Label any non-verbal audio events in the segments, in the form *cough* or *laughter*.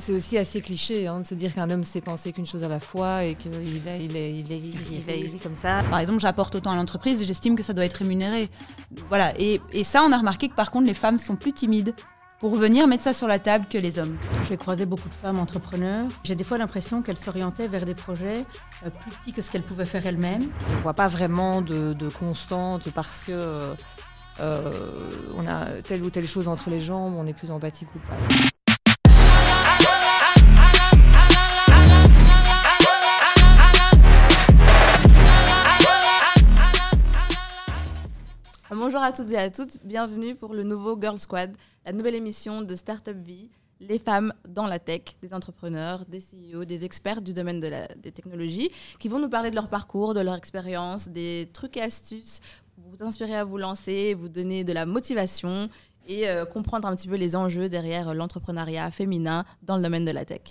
c'est aussi assez cliché hein, de se dire qu'un homme sait penser qu'une chose à la fois et qu'il est, il est, il est, comme ça. Par exemple, j'apporte autant à l'entreprise et j'estime que ça doit être rémunéré. Voilà. Et, ça, on a remarqué que par contre, les femmes sont plus timides pour venir mettre ça sur la table que les hommes. J'ai croisé beaucoup de femmes entrepreneurs. J'ai des fois l'impression qu'elles s'orientaient vers des projets euh, plus petits que ce qu'elles pouvaient faire elles-mêmes. Je ne vois pas vraiment de, constante parce que euh, on a telle ou telle chose entre les jambes, on est plus empathique ou pas. Bonjour à toutes et à toutes, bienvenue pour le nouveau Girl Squad, la nouvelle émission de Startup Vie, les femmes dans la tech, des entrepreneurs, des CEO, des experts du domaine des technologies, qui vont nous parler de leur parcours, de leur expérience, des trucs et astuces pour vous inspirer à vous lancer, vous donner de la motivation et euh, comprendre un petit peu les enjeux derrière l'entrepreneuriat féminin dans le domaine de la tech.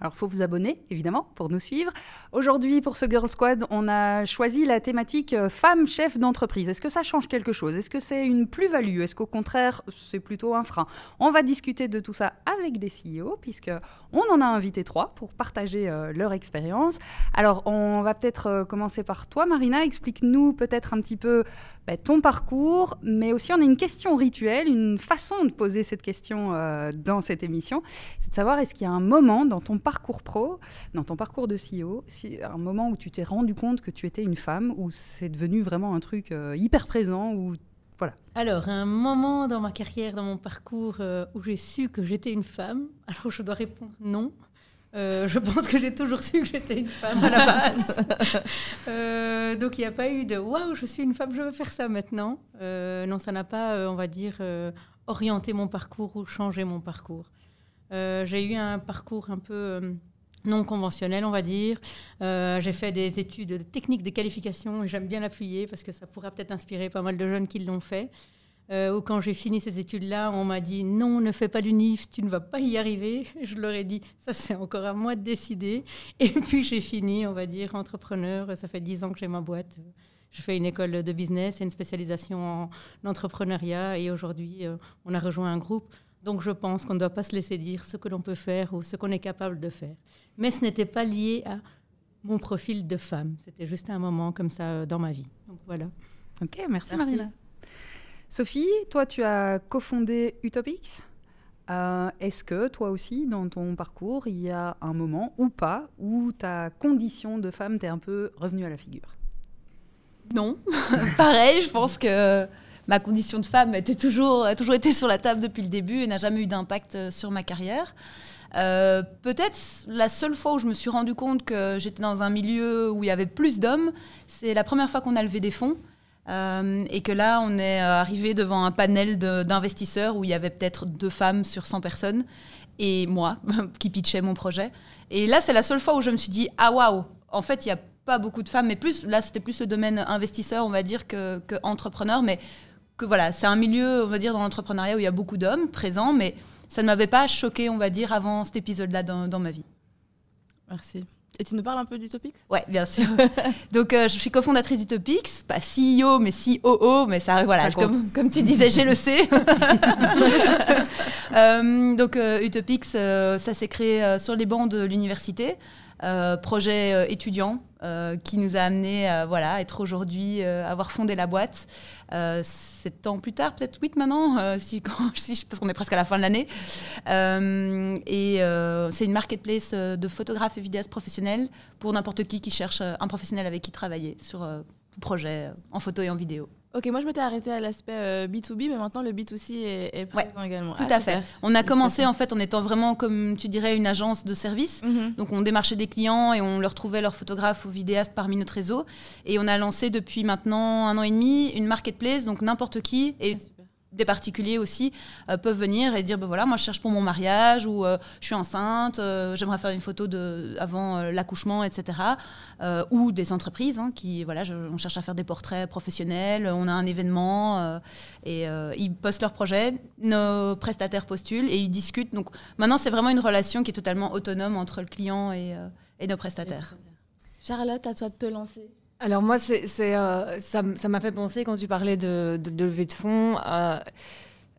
Alors, faut vous abonner, évidemment, pour nous suivre. Aujourd'hui, pour ce Girl Squad, on a choisi la thématique euh, femme chef d'entreprise. Est-ce que ça change quelque chose? Est-ce que c'est une plus-value? Est-ce qu'au contraire, c'est plutôt un frein? On va discuter de tout ça avec des CEO, puisque on en a invité trois pour partager euh, leur expérience. Alors, on va peut-être euh, commencer par toi, Marina. Explique-nous peut-être un petit peu bah, ton parcours, mais aussi on a une question rituelle, une façon de poser cette question dans cette émission. C'est de savoir est-ce qu'il y a un moment dans ton parcours pro, dans ton parcours de CEO, si, un moment où tu t'es rendu compte que tu étais une femme, où c'est devenu vraiment un truc euh, hyper présent, où voilà. Alors, un moment dans ma carrière, dans mon parcours, euh, où j'ai su que j'étais une femme, *laughs* alors je dois répondre non. Euh, je pense que j'ai toujours su que j'étais une femme à la *laughs* base. euh, donc il n'y a pas eu de waouh, je suis une femme, je veux faire ça maintenant. Euh, non, ça n'a pas, on va dire, orienté mon parcours ou changé mon parcours. Euh, j'ai eu un parcours un peu euh, non conventionnel, on va dire. Euh, j'ai fait des études de techniques de qualification et j'aime bien l'appuyer parce que ça pourra peut-être inspirer pas mal de jeunes qui l'ont fait. Ou quand j'ai fini ces études-là, on m'a dit non, ne fais pas l'UNIF, tu ne vas pas y arriver. *laughs* Je leur ai dit ça, c'est encore à moi de décider. Et *laughs* puis j'ai fini, on va dire, entrepreneur. Ça fait dix ans que j'ai ma boîte. Je fais une école de business et une spécialisation en entrepreneuriat. Et aujourd'hui, on a rejoint un groupe. Donc je pense qu'on ne doit pas se laisser dire ce que l'on peut faire ou ce qu'on est capable de faire. Mais ce n'était pas lié à mon profil de femme. C'était juste un moment comme ça euh, dans ma vie. Donc voilà. Ok, merci, Merci. Marina. Sophie, toi, tu as cofondé Utopix. Euh, Est-ce que toi aussi, dans ton parcours, il y a un moment ou pas où ta condition de femme t'est un peu revenue à la figure? Non, *laughs* pareil, je pense que ma condition de femme était toujours, a toujours été sur la table depuis le début et n'a jamais eu d'impact euh, sur ma carrière. Euh, Peut-être la seule fois où je me suis rendu compte que j'étais dans un milieu où il y avait plus d'hommes, c'est la première fois qu'on a levé des fonds. Euh, et que là, on est arrivé devant un panel d'investisseurs où il y avait peut-être deux femmes sur 100 personnes et moi *laughs* qui pitchais mon projet. Et là, c'est la seule fois où je me suis dit ah waouh, en fait, il n'y a pas beaucoup de femmes, mais plus là, c'était plus le domaine investisseur, on va dire, que, que mais que voilà, c'est un milieu, on va dire, dans l'entrepreneuriat où il y a beaucoup d'hommes présents, mais ça ne m'avait pas choqué, on va dire, avant cet épisode-là dans, dans ma vie. Merci. Et tu nous parles un peu d'Utopix Ouais, bien sûr. *laughs* Donc, euh, je suis cofondatrice d'Utopix, pas CEO, mais COO, mais ça, voilà, je- comme, comme tu disais, j'ai le C. *laughs* Euh, donc, euh, Utopix, ça s'est créé sur les bancs de l'université. Euh, projet euh, étudiant euh, qui nous a amené à voilà, être aujourd'hui, avoir fondé la boîte. Sept ans plus tard, peut-être huit maintenant, si, *laughs* parce qu'on est presque à la fin de l'année. Et c'est une marketplace de photographes et vidéastes professionnels pour n'importe qui qui cherche un professionnel avec qui travailler sur projet en photo et en vidéo. Ok, moi je m'étais arrêtée à l'aspect euh, B2B, mais maintenant le B2C est, est Ouais, présent également. Tout Ah, à super. fait. On a commencé en fait en étant vraiment, comme tu dirais, une agence de service. Mhm. Donc on démarchait des clients et on leur trouvait leurs photographes ou vidéastes parmi notre réseau. Et on a lancé depuis maintenant un an et demi une marketplace, donc n'importe qui, et Ah. Des particuliers aussi, euh, peuvent venir et dire, ben voilà, moi je cherche pour mon mariage ou euh, je suis enceinte, euh, j'aimerais faire une photo de, avant l'accouchement, etc. Ou des entreprises hein, qui, voilà, on cherche à faire des portraits professionnels, on a un événement et ils postent leur projet, nos prestataires postulent et ils discutent. Donc maintenant c'est vraiment une relation qui est totalement autonome entre le client et, et nos prestataires. Charlotte, à toi de te lancer. Alors moi, c'est, euh, ça, m'a fait penser quand tu parlais de, de, de levée de fonds. euh,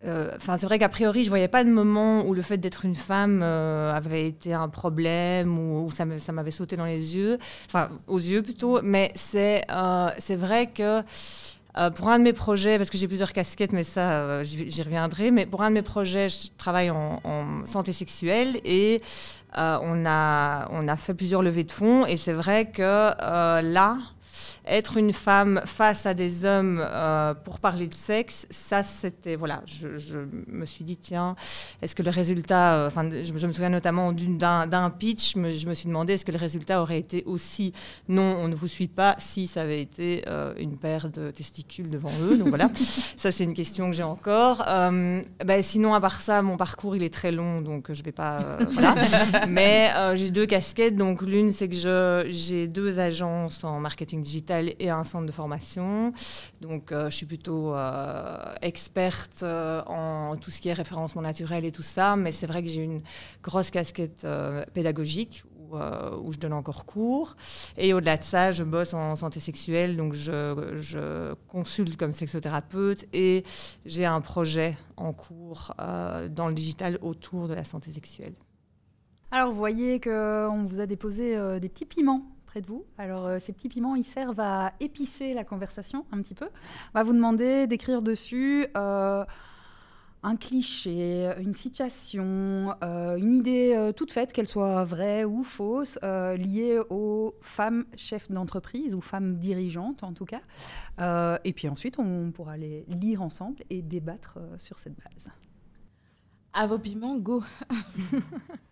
euh, c'est vrai qu'a priori, je voyais pas de moment où le fait d'être une femme avait été un problème ou, ou ça m'avait sauté dans les yeux, enfin aux yeux plutôt. Mais c'est vrai que pour un de mes projets, parce que j'ai plusieurs casquettes, mais ça, j'y reviendrai. Mais pour un de mes projets, je travaille en, santé sexuelle et on a on a fait plusieurs levées de fonds et c'est vrai que là être une femme face à des hommes euh, pour parler de sexe, ça c'était voilà, je, je me suis dit tiens, est-ce que le résultat, euh, enfin je, je me souviens notamment d'un pitch, je me, je me suis demandé est-ce que le résultat aurait été aussi non, on ne vous suit pas si ça avait été euh, une paire de testicules devant eux, donc voilà, *laughs* ça c'est une question que j'ai encore. Ben, sinon à part ça, mon parcours il est très long, donc je vais pas voilà, *laughs* mais j'ai deux casquettes, donc l'une c'est que j'ai deux agences en marketing digital et un centre de formation. Donc euh, je suis plutôt euh, experte euh, en tout ce qui est référencement naturel et tout ça, mais c'est vrai que j'ai une grosse casquette pédagogique où, je donne encore cours. Et au-delà de ça, je bosse en santé sexuelle, donc je, je consulte comme sexothérapeute et j'ai un projet en cours dans le digital autour de la santé sexuelle. Alors, vous voyez qu'on vous a déposé des petits piments près de vous. Alors, euh, ces petits piments, ils servent à épicer la conversation un petit peu. On va vous demander d'écrire dessus euh, un cliché, une situation, euh, une idée toute faite, qu'elle soit vraie ou fausse, liée aux femmes chefs d'entreprise ou femmes dirigeantes en tout cas. Et puis ensuite, on pourra les lire ensemble et débattre sur cette base. À vos piments, go. *laughs*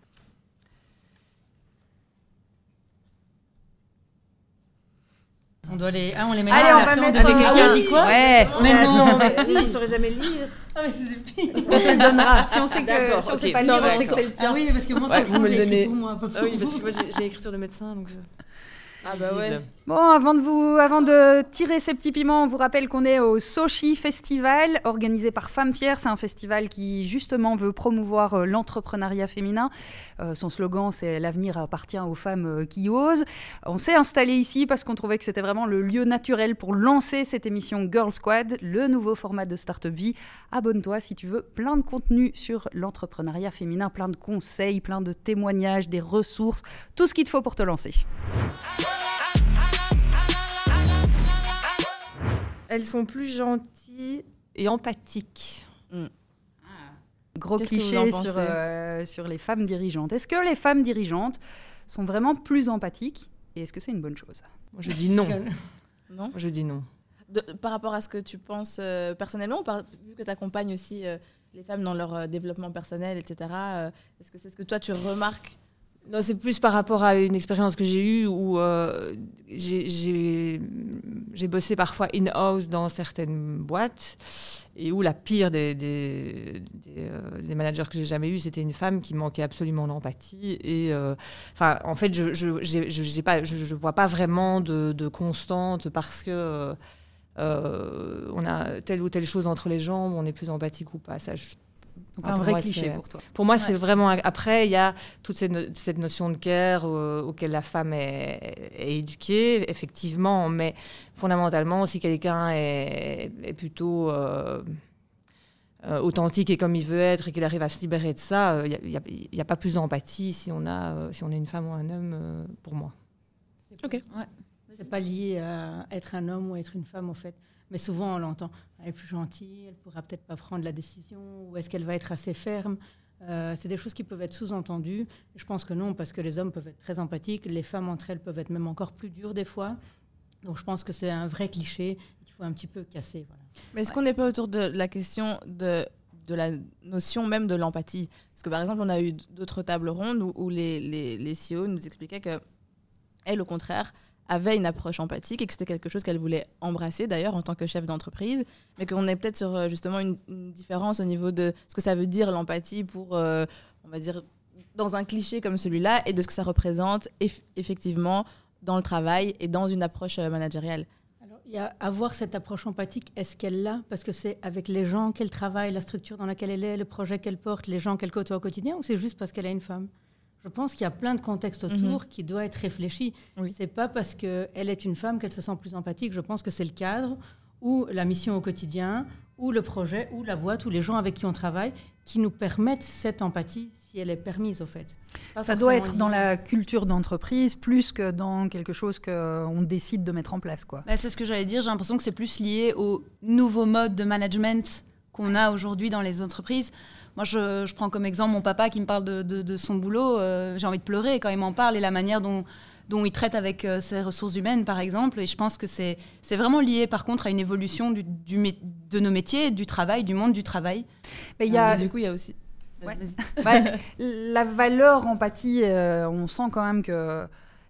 On doit les. Ah, on les met Allez, là, on va après, mettre. doit- Avec un- quelqu'un dit quoi Ouais. Mais non, mais si, je saurais jamais lire. Ah, mais c'est pire. *laughs* On te le donnera. Si on sait que si on ok. sait pas Non, lire, on on sait que c'est le Ah tien. oui, parce que moi, Ouais, faut vous me le donnez. pour moi, pas Ah oui, parce que moi j'ai j'ai écriture de médecin, donc je... Ah bah ouais. Bon, avant de, vous, avant de tirer ces petits piments, on vous rappelle qu'on est au Sochi Festival, organisé par Femmes Fières. C'est un festival qui, justement, veut promouvoir euh, l'entrepreneuriat féminin. Euh, son slogan, c'est « L'avenir appartient aux femmes euh, qui osent ». On s'est installé ici parce qu'on trouvait que c'était vraiment le lieu naturel pour lancer cette émission Girl Squad, le nouveau format de Startup Vie. Abonne-toi si tu veux plein de contenu sur l'entrepreneuriat féminin, plein de conseils, plein de témoignages, des ressources, tout ce qu'il te faut pour te lancer. Elles sont plus gentilles et empathiques. Gros Qu'est-ce que vous cliché sur, euh, sur les femmes dirigeantes. Est-ce que les femmes dirigeantes sont vraiment plus empathiques et est-ce que c'est une bonne chose? Moi, je dis non. *laughs* Non? Je dis non. De- Par rapport à ce que tu penses euh, personnellement, ou par- vu que tu accompagnes aussi euh, les femmes dans leur euh, développement personnel, etc., euh, est-ce que c'est ce que toi tu remarques Non, c'est plus par rapport à une expérience que j'ai eue où euh, j'ai- bossé parfois in-house dans certaines boîtes et où la pire des, euh, managers que j'ai jamais eu, c'était une femme qui manquait absolument d'empathie. Et euh, enfin, en fait, je je vois pas vraiment de, de constante parce que on a telle ou telle chose entre les jambes, on est plus empathique ou pas. Ça, Donc Ah, un pour vrai moi, cliché c'est- pour toi. pour moi, Ouais. c'est vraiment. Après, il y a toute cette, no- cette notion de care euh, auquel la femme est, est éduquée, effectivement, mais fondamentalement, si quelqu'un est, est plutôt euh, euh, authentique et comme il veut être et qu'il arrive à se libérer de ça, il n'y a, y a- pas plus d'empathie si on a, euh, si on est une femme ou un homme, euh, pour moi. Ok. Ouais. C'est pas lié à être un homme ou être une femme, en fait. Mais souvent, on l'entend. Elle est plus gentille, elle pourra peut-être pas prendre la décision, ou est-ce qu'elle va être assez ferme? Euh, C'est des choses qui peuvent être sous-entendues. Je pense que non, parce que les hommes peuvent être très empathiques, les femmes entre elles peuvent être même encore plus dures des fois. Donc je pense que c'est un vrai cliché qu'il faut un petit peu casser. Voilà. Mais est-ce qu'on n'est pas autour de la question de, de la notion même de l'empathie? Parce que par exemple, on a eu d'autres tables rondes où, où les, les, les CEO nous expliquaient que elle, au contraire, avait une approche empathique et que c'était quelque chose qu'elle voulait embrasser d'ailleurs en tant que chef d'entreprise, mais qu'on est peut-être sur euh, justement une, différence au niveau de ce que ça veut dire l'empathie pour, euh, on va dire, dans un cliché comme celui-là et de ce que ça représente eff- effectivement dans le travail et dans une approche euh, managériale. Alors, y a avoir cette approche empathique, est-ce qu'elle l'a? Parce que c'est avec les gens qu'elle travaille, la structure dans laquelle elle est, le projet qu'elle porte, les gens qu'elle côtoie au quotidien, ou c'est juste parce qu'elle est une femme? Je pense qu'il y a plein de contextes autour qui doivent être réfléchis. Oui. C'est pas parce qu'elle est une femme qu'elle se sent plus empathique. Je pense que c'est le cadre ou la mission au quotidien ou le projet, ou la boîte, ou les gens avec qui on travaille, qui nous permettent cette empathie, si elle est permise, au fait. Pas ça doit être dans la culture d'entreprise plus que dans quelque chose qu'on décide de mettre en place. quoi. Bah, c'est ce que j'allais dire, j'ai l'impression que c'est plus lié au nouveau mode de management qu'on a aujourd'hui dans les entreprises. Moi, je, je, prends comme exemple mon papa qui me parle de, de, de son boulot. Euh, j'ai envie de pleurer quand il m'en parle et la manière dont, dont il traite avec euh, ses ressources humaines, par exemple. Et je pense que c'est vraiment lié, par contre, à une évolution du, du, de nos métiers, du travail, du monde du travail. Mais il y a, euh, du coup, il y a aussi... Ouais. bah, la valeur empathie, on sent quand même que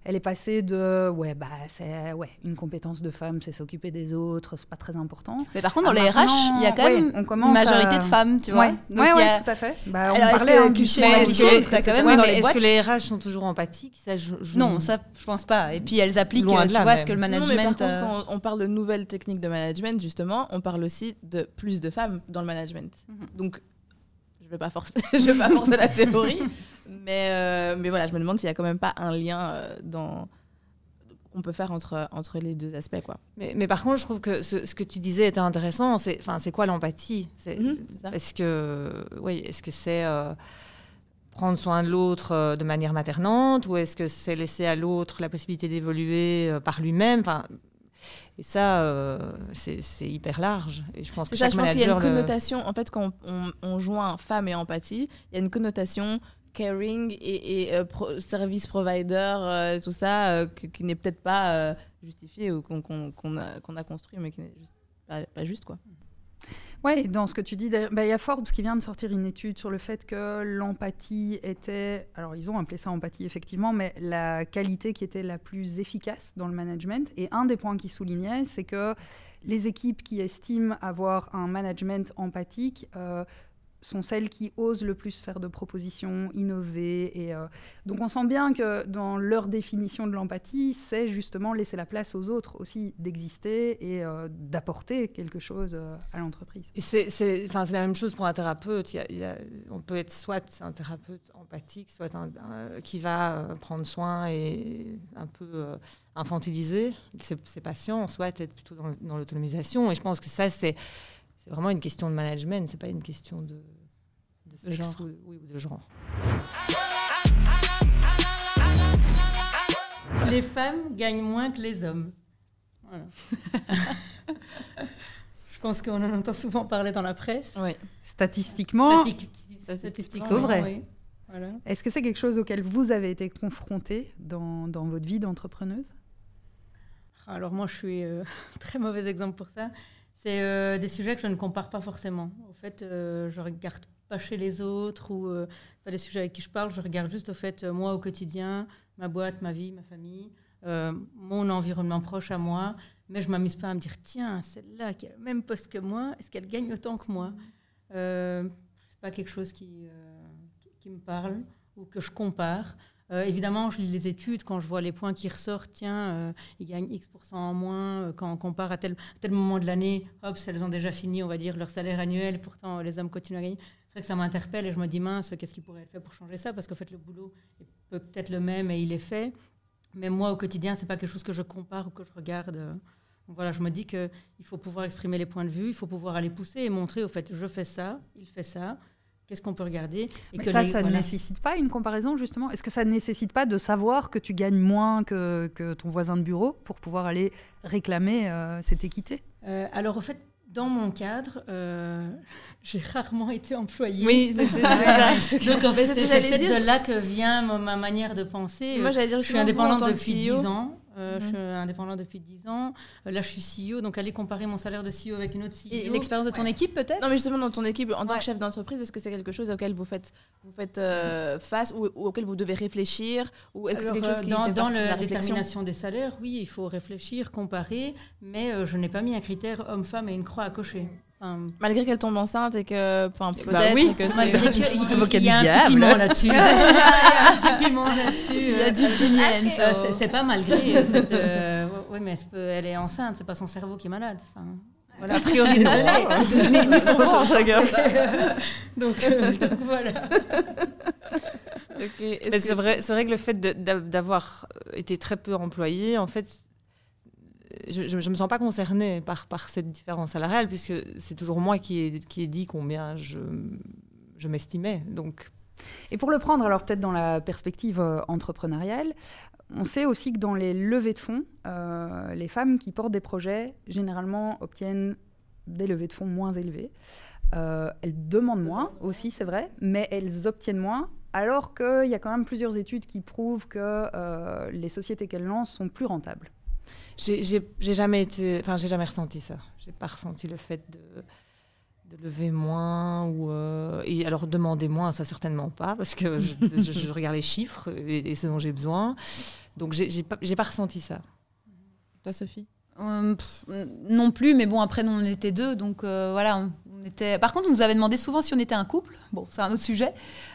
elle est passée de ouais bah c'est ouais une compétence de femme c'est s'occuper des autres c'est pas très important. Mais par contre dans les RH il y a quand même une majorité de femmes tu vois. Ouais, Donc, ouais, a... tout à fait. Bah, on parlait un cliché cliché quand même dans les est-ce que les RH sont toujours empathiques? Ça, je, je... non ça je pense pas. Et puis elles appliquent tu vois même. ce que le management non, mais par euh... contre, quand on parle de nouvelles techniques de management justement on parle aussi de plus de femmes dans le management. Mm -hmm. donc je vais pas forcer *laughs* je vais pas forcer la théorie mais, euh, mais voilà, je me demande s'il n'y a quand même pas un lien euh, dans qu'on peut faire entre, entre les deux aspects. Quoi. Mais, mais par contre, je trouve que ce, ce que tu disais était intéressant. C'est, c'est quoi l'empathie? Mmh, Est-ce que, oui, est-ce que c'est euh, prendre soin de l'autre de manière maternante ou est-ce que c'est laisser à l'autre la possibilité d'évoluer par lui-même? Et ça, euh, c'est hyper large. Et je pense que ça, chaque je pense manager. qu'il y a une connotation, en fait, quand on, on, joint femme et empathie, il y a une connotation caring et, euh, service provider, euh, tout ça, euh, qui, n'est peut-être pas justifié ou qu'on qu qu a, construit, mais qui n'est pas, juste. quoi. Oui, dans ce que tu dis, il bah, y a Forbes qui vient de sortir une étude sur le fait que l'empathie était, alors ils ont appelé ça empathie effectivement, mais la qualité qui était la plus efficace dans le management. Et un des points qu'ils soulignaient, c'est que les équipes qui estiment avoir un management empathique sont celles qui osent le plus faire de propositions, innover. Et, euh, donc on sent bien que dans leur définition de l'empathie, c'est justement laisser la place aux autres aussi d'exister et euh, d'apporter quelque chose euh, à l'entreprise. C'est la même chose pour un thérapeute. On peut être soit un thérapeute empathique, soit un, qui va prendre soin et un peu infantiliser ses, patients, soit être plutôt dans l'autonomisation. Et je pense que ça, c'est c'est vraiment une question de management, c'est pas une question de, de sexe genre. Ou, oui, ou de genre. Les femmes gagnent moins que les hommes. Voilà. *laughs* Je pense qu'on en entend souvent parler dans la presse. Oui. Statistiquement, statistiquement, statistiquement vrai. Oui. Voilà. Est-ce que c'est quelque chose auquel vous avez été confronté dans, dans votre vie d'entrepreneuse? Alors moi, je suis euh, *laughs* très mauvais exemple pour ça. C'est euh, des sujets que je ne compare pas forcément. En fait, euh, je regarde pas chez les autres ou euh, pas les sujets avec qui je parle. Je regarde juste au fait euh, moi au quotidien, ma boîte, ma vie, ma famille, mon environnement proche à moi. Mais je m'amuse pas à me dire tiens celle-là qui a le même poste que moi, est-ce qu'elle gagne autant que moi? C'est pas quelque chose qui, qui me parle ou que je compare. Euh, évidemment, je lis les études, quand je vois les points qui ressortent, tiens, euh, ils gagnent X% en moins, euh, quand on compare à tel, moment de l'année, hop, elles ont déjà fini, on va dire, leur salaire annuel, pourtant les hommes continuent à gagner. C'est vrai que ça m'interpelle et je me dis, mince, qu'est-ce qui pourrait être fait pour changer ça? Parce qu'en fait, le boulot est peut-être le même et il est fait. Mais moi, au quotidien, c'est pas quelque chose que je compare ou que je regarde. Donc voilà, je me dis qu'il faut pouvoir exprimer les points de vue, il faut pouvoir aller pousser et montrer, au fait, je fais ça, il fait ça Qu'est-ce qu'on peut regarder et Mais que ça, les, ça ne nécessite pas une comparaison, justement Est-ce que ça ne nécessite pas de savoir que tu gagnes moins que, que ton voisin de bureau pour pouvoir aller réclamer euh, cette équité? Euh, Alors, au fait, dans mon cadre, euh, *laughs* j'ai rarement été employée. Oui, c'est ça. *laughs* Donc, en fait, c'est peut-être de là que vient ma manière de penser. Moi, j'allais dire, je suis indépendante depuis 10 e ans. Euh, mmh. Je suis indépendante depuis 10 ans. Euh, là, je suis CEO, donc aller comparer mon salaire de CEO avec une autre CEO. Et l'expérience de ton ouais. équipe, peut-être? Non, mais justement, dans ton équipe, en tant que chef d'entreprise, est-ce que c'est quelque chose auquel vous faites, vous faites euh, face ou, ou, auquel vous devez réfléchir? Ou est-ce que c'est quelque chose qui Dans, fait dans la, la détermination des salaires, oui, il faut réfléchir, comparer, mais euh, je n'ai pas mis un critère homme-femme et une croix à cocher. Enfin, malgré qu'elle tombe enceinte et que enfin peut-être bah oui, que malgré qu'il y, y, a un petit piment là-dessus. *laughs* Il y a un petit piment *laughs* là-dessus. Il y a du piment. euh, c'est pas malgré en fait, euh, oui mais elle, peut, elle est enceinte c'est pas son cerveau qui est malade enfin, voilà, a priori, *laughs* ni, ni son ventre, donc, euh, donc voilà. Okay, c'est vrai, vrai que le fait d'avoir été très peu employé, en fait, je ne me sens pas concernée par, par cette différence salariale, puisque c'est toujours moi qui ai, qui ai dit combien je, je m'estimais. Donc. Et pour le prendre, alors peut-être dans la perspective euh, entrepreneuriale, on sait aussi que dans les levées de fonds, euh, les femmes qui portent des projets, généralement, obtiennent des levées de fonds moins élevées. Euh, elles demandent moins aussi, c'est vrai, mais elles obtiennent moins, alors qu'il y a quand même plusieurs études qui prouvent que les sociétés qu'elles lancent sont plus rentables. J'ai jamais été, enfin, j'ai jamais ressenti ça. J'ai pas ressenti le fait de de lever moins ou euh, et alors demander moins ça certainement pas parce que je, *laughs* regarde les chiffres et, ce dont j'ai besoin. Donc j'ai pas pas ressenti ça. Toi Sophie? Euh, non plus mais bon après nous on était deux donc euh, voilà on, était par contre on nous avait demandé souvent si on était un couple. Bon c'est un autre sujet.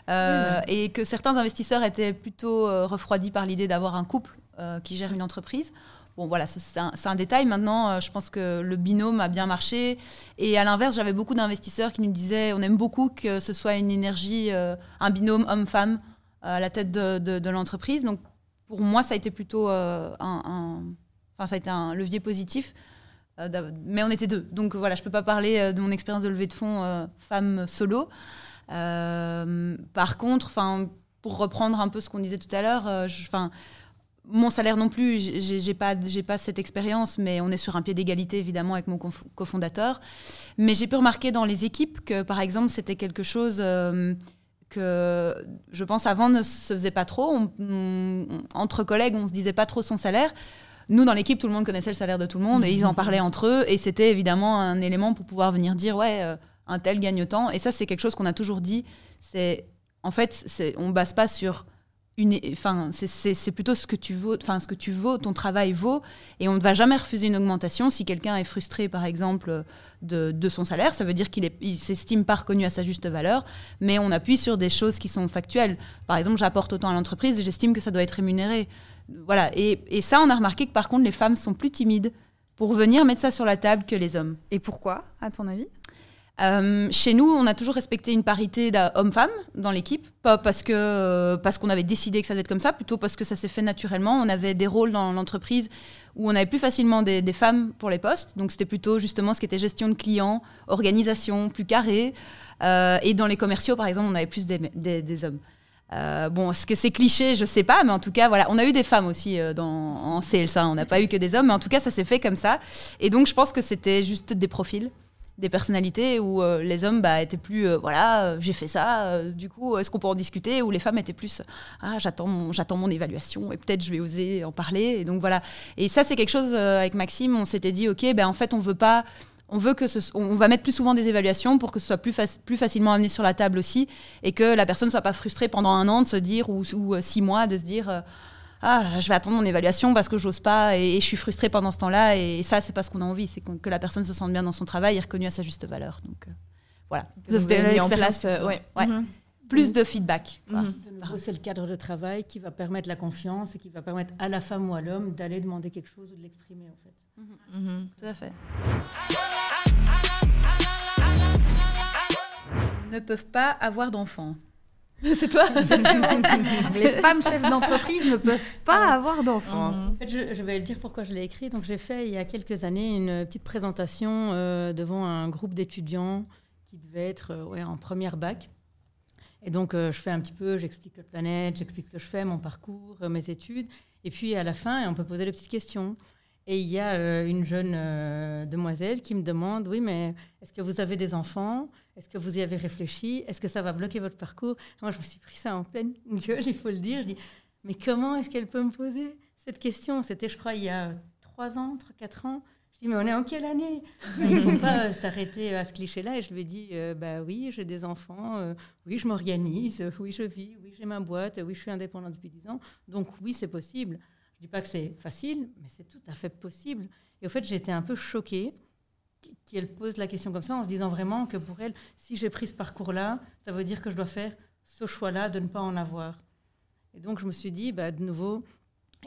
Et que certains investisseurs étaient plutôt refroidis par l'idée d'avoir un couple qui gère une entreprise Bon, voilà, c'est un, détail. Maintenant, euh, je pense que le binôme a bien marché. Et à l'inverse, j'avais beaucoup d'investisseurs qui nous disaient on aime beaucoup que ce soit une énergie, euh, un binôme homme-femme à la tête de, l'entreprise. Donc, pour moi, ça a été plutôt euh, un, ça a été un levier positif. mais on était deux. Donc, voilà, je ne peux pas parler de mon expérience de levée de fonds femme solo. par contre, pour reprendre un peu ce qu'on disait tout à l'heure, enfin mon salaire non plus, j'ai pas, pas cette expérience, mais on est sur un pied d'égalité évidemment avec mon cofondateur. Mais j'ai pu remarquer dans les équipes que, par exemple, c'était quelque chose euh, que je pense avant ne se faisait pas trop. entre collègues, on se disait pas trop son salaire. Nous, dans l'équipe, tout le monde connaissait le salaire de tout le monde et ils en parlaient entre eux. Et c'était évidemment un élément pour pouvoir venir dire ouais, euh, un tel gagne autant. Et ça, c'est quelque chose qu'on a toujours dit. C'est en fait, on base pas sur enfin, c'est plutôt ce que tu vaux, enfin ce que tu vaux, ton travail vaut, et on ne va jamais refuser une augmentation si quelqu'un est frustré, par exemple, de, son salaire. Ça veut dire qu'il s'estime pas reconnu à sa juste valeur, mais on appuie sur des choses qui sont factuelles. Par exemple, j'apporte autant à l'entreprise, j'estime que ça doit être rémunéré. Voilà. Et ça, on a remarqué que par contre, les femmes sont plus timides pour venir mettre ça sur la table que les hommes. Et pourquoi, à ton avis? Euh, chez nous, on a toujours respecté une parité homme-femme dans l'équipe, pas parce que euh, parce qu'on avait décidé que ça devait être comme ça, plutôt parce que ça s'est fait naturellement. On avait des rôles dans l'entreprise où on avait plus facilement des, femmes pour les postes, donc c'était plutôt justement ce qui était gestion de clients, organisation plus carrée, euh, et dans les commerciaux par exemple, on avait plus des, hommes. bon, est-ce que c'est cliché? Je sais pas, mais en tout cas, voilà, on a eu des femmes aussi dans, en CLSA. On n'a pas eu que des hommes, mais en tout cas, ça s'est fait comme ça. Et donc, je pense que c'était juste des profils des personnalités où euh, les hommes bah, étaient plus euh, voilà euh, j'ai fait ça du coup est-ce qu'on peut en discuter où les femmes étaient plus ah j'attends mon, j'attends mon évaluation et peut-être je vais oser en parler et donc voilà. Et ça c'est quelque chose avec Maxime on s'était dit ok ben en fait on veut pas on veut que ce, on va mettre plus souvent des évaluations pour que ce soit plus, facilement amené sur la table aussi et que la personne ne soit pas frustrée pendant un an de se dire ou, ou six mois de se dire ah, je vais attendre mon évaluation parce que j'ose pas et, je suis frustrée pendant ce temps-là. Et, ça, c'est pas ce qu'on a envie, c'est que, la personne se sente bien dans son travail et reconnue à sa juste valeur. Donc euh, voilà. C'était en place. Euh, ouais. Mhm. Plus de feedback. Mhm. C'est le cadre de travail qui va permettre la confiance et qui va permettre à la femme ou à l'homme d'aller demander quelque chose ou de l'exprimer en fait. Mhm. Tout à fait. Ne peuvent pas avoir d'enfants. *laughs* C'est toi *laughs* Les femmes chefs d'entreprise ne peuvent pas avoir d'enfants. En fait, je, vais le dire pourquoi je l'ai écrit. Donc, j'ai fait il y a quelques années une petite présentation euh, devant un groupe d'étudiants qui devait être euh, ouais, en première bac. Et donc, euh, je fais un petit peu, j'explique le planète, j'explique ce que je fais, mon parcours, mes études. Et puis, à la fin, on peut poser des petites questions. Et il y a euh, une jeune euh, demoiselle qui me demande, oui, mais est-ce que vous avez des enfants? Est-ce que vous y avez réfléchi? Est-ce que ça va bloquer votre parcours? Moi, je me suis pris ça en pleine *laughs* gueule, il faut le dire. Je dis, mais comment est-ce qu'elle peut me poser cette question? C'était, je crois, il y a trois ans, trois, quatre ans. Je dis, mais on est en quelle année? *laughs* Il ne faut pas s'arrêter à ce cliché-là. Et je lui ai dit, euh, bah oui, j'ai des enfants, oui, je m'organise, oui, je vis, oui, j'ai ma boîte, oui, je suis indépendante depuis dix ans. Donc oui, c'est possible. Je dis pas que c'est facile, mais c'est tout à fait possible. Et au fait, j'étais un peu choquée qu'elle pose la question comme ça, en se disant vraiment que pour elle, si j'ai pris ce parcours-là, ça veut dire que je dois faire ce choix-là de ne pas en avoir. Et donc, je me suis dit, bah, de nouveau,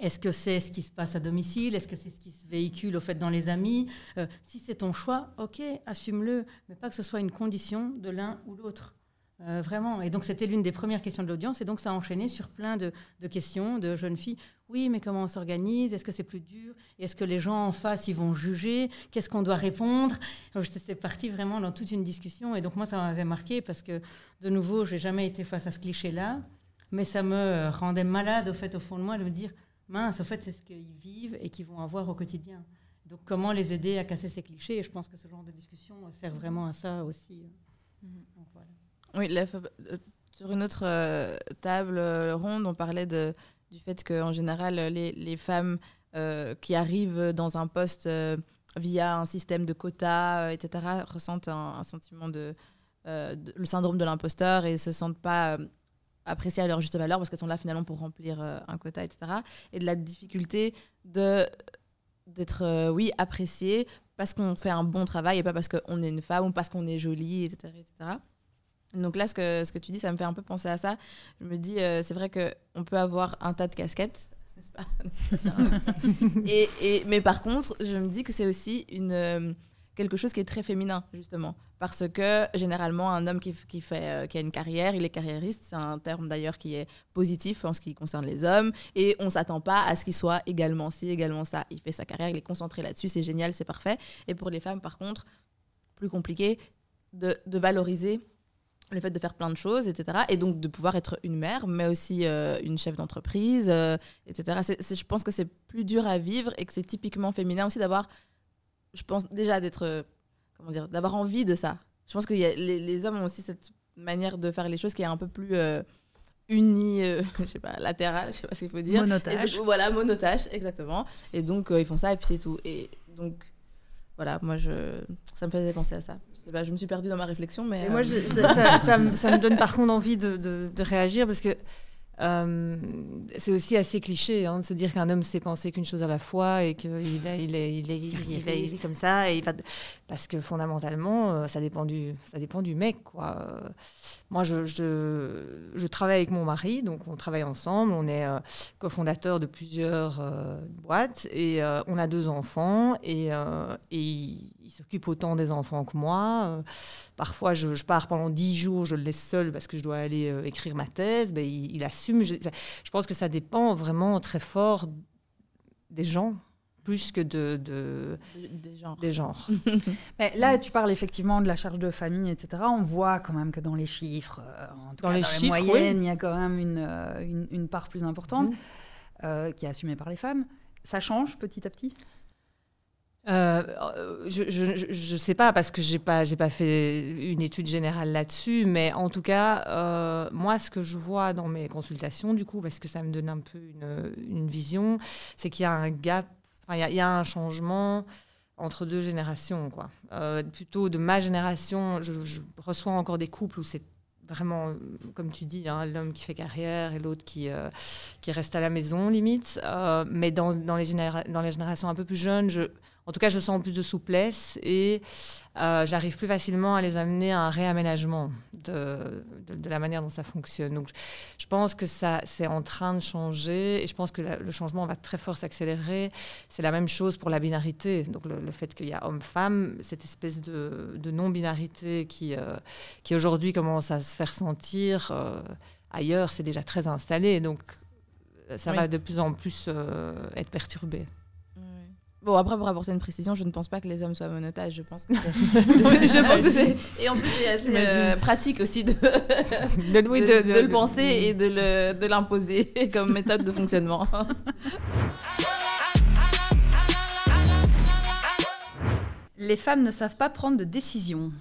est-ce que c'est ce qui se passe à domicile? Est-ce que c'est ce qui se véhicule au fait dans les amis? Euh, Si c'est ton choix, ok, assume-le, mais pas que ce soit une condition de l'un ou l'autre. Euh, vraiment. Et donc, c'était l'une des premières questions de l'audience. Et donc, ça a enchaîné sur plein de, de questions de jeunes filles. Oui, mais comment on s'organise? Est-ce que c'est plus dur? Est-ce que les gens en face, ils vont juger? Qu'est-ce qu'on doit répondre? C'est parti vraiment dans toute une discussion. Et donc, moi, ça m'avait marqué parce que, de nouveau, j'ai jamais été face à ce cliché-là. Mais ça me rendait malade, au fait, au fond de moi, de me dire, mince, au fait, c'est ce qu'ils vivent et qu'ils vont avoir au quotidien. Donc, comment les aider à casser ces clichés? Et je pense que ce genre de discussion sert vraiment à ça aussi. Mhm. Donc, voilà. Oui, euh, sur une autre euh, table euh, ronde, on parlait de, du fait qu'en général, les, les femmes qui arrivent dans un poste via un système de quotas, etc., ressentent un, sentiment de, le syndrome de l'imposteur et ne se sentent pas appréciées à leur juste valeur parce qu'elles sont là finalement pour remplir un quota, etc. Et de la difficulté de d'être, oui, appréciée parce qu'on fait un bon travail et pas parce qu'on est une femme ou parce qu'on est jolie, etc., etc. Donc là, ce que, ce que tu dis, ça me fait un peu penser à ça. Je me dis, euh, c'est vrai qu'on peut avoir un tas de casquettes, n'est-ce pas *laughs* et, et, Mais par contre, je me dis que c'est aussi une, euh, quelque chose qui est très féminin, justement. Parce que généralement, un homme qui, qui fait, euh, qui a une carrière, il est carriériste. C'est un terme d'ailleurs qui est positif en ce qui concerne les hommes. Et on ne s'attend pas à ce qu'il soit également ci, également ça. Il fait sa carrière, il est concentré là-dessus, c'est génial, c'est parfait. Et pour les femmes, par contre, plus compliqué de, de valoriser le fait de faire plein de choses, etc. Et donc de pouvoir être une mère, mais aussi euh, une chef d'entreprise, euh, etc. je pense que c'est plus dur à vivre et que c'est typiquement féminin aussi d'avoir, je pense déjà d'être, euh, comment dire, d'avoir envie de ça. Je pense que y a, les, hommes ont aussi cette manière de faire les choses qui est un peu plus unie, *laughs* je sais pas, latérale, je sais pas ce qu'il faut dire. Monotage. voilà, monotage, exactement. Et donc ils font ça et puis c'est tout. Et donc voilà, moi je, ça me faisait penser à ça je me suis perdue dans ma réflexion, mais. Et moi, euh, *laughs* ça, ça, me, donne par contre envie de, de réagir parce que euh, c'est aussi assez cliché hein, de se dire qu'un homme sait penser qu'une chose à la fois et qu'il est, il est, il est, il est, comme ça. Et parce que fondamentalement, euh, ça dépend du, ça dépend du mec. Quoi. Moi, je, je, travaille avec mon mari, donc on travaille ensemble. On est euh, cofondateur de plusieurs boîtes et on a deux enfants et, et il, s'occupe autant des enfants que moi. Parfois, je, pars pendant dix jours, je le laisse seul parce que je dois aller euh, écrire ma thèse. Ben, il, assume. Je, pense que ça dépend vraiment très fort des gens plus que de, des genres. *laughs* Mais là, tu parles effectivement de la charge de famille, etc. On voit quand même que dans les chiffres, euh, en tout dans cas les dans chiffres, moyenne, il y a quand même une, euh, une, part plus importante mmh. qui est assumée par les femmes. Ça change petit à petit? Euh, je ne sais pas parce que j'ai pas j'ai pas fait une étude générale là-dessus, mais en tout cas, euh, moi, ce que je vois dans mes consultations, du coup, parce que ça me donne un peu une, une vision, c'est qu'il y a un gap, il y, a un changement entre deux générations, quoi. Euh, plutôt de ma génération, je, reçois encore des couples où c'est vraiment, comme tu dis, hein, l'homme qui fait carrière et l'autre qui, qui reste à la maison, limite. mais dans, dans, les dans les générations un peu plus jeunes, je en tout cas, je sens plus de souplesse et euh, j'arrive plus facilement à les amener à un réaménagement de, de, la manière dont ça fonctionne. Donc, je pense que ça, c'est en train de changer et je pense que le changement va très fort s'accélérer. C'est la même chose pour la binarité. Donc, le, fait qu'il y a homme-femme, cette espèce de, de non-binarité qui, euh, qui aujourd'hui commence à se faire sentir euh, ailleurs, c'est déjà très installé. Donc, ça va de plus en plus être perturbé. Bon, après, pour apporter une précision, je ne pense pas que les hommes soient monotages. Je pense que, *laughs* *laughs* je pense que c'est. Et en plus, c'est assez euh, pratique aussi *laughs* de, de, de, le penser et de l'imposer comme méthode de fonctionnement. Les femmes ne savent pas prendre de décision.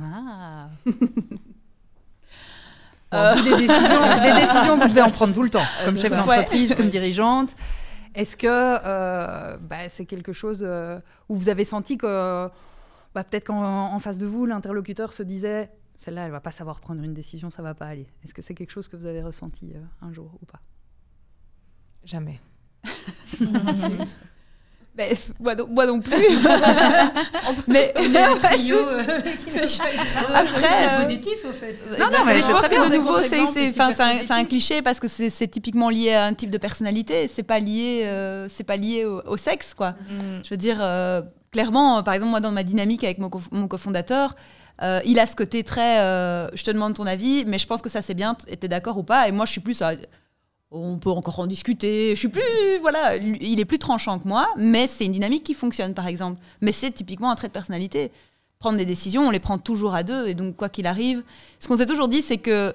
Ah. Euh. des, décisions, des décisions, vous devez en prendre tout le temps, comme chef d'entreprise, comme dirigeante. Est-ce que euh, bah, c'est quelque chose euh, où vous avez senti que bah, peut-être qu'en face de vous, l'interlocuteur se disait celle-là, elle va pas savoir prendre une décision, ça va pas aller. Est-ce que c'est quelque chose que vous avez ressenti euh, un jour ou pas? Jamais. *laughs* Ben, moi, non, moi, non, plus. *laughs* mais trio, *laughs* après, positif au fait. Non, non, mais je pense que de nouveau, c'est un, un, cliché parce que c'est typiquement lié à un type de personnalité. C'est pas lié, euh, c'est pas lié au, sexe, quoi. Mm. Je veux dire, euh, clairement, par exemple, moi, dans ma dynamique avec mon, mon cofondateur, Euh, il a ce côté très, euh, je te demande ton avis, mais je pense que ça c'est bien, t'es d'accord ou pas Et moi, je suis plus, on peut encore en discuter. Je suis plus, voilà, il est plus tranchant que moi, mais c'est une dynamique qui fonctionne, par exemple. Mais c'est typiquement un trait de personnalité. Prendre des décisions, on les prend toujours à deux, et donc quoi qu'il arrive, ce qu'on s'est toujours dit, c'est que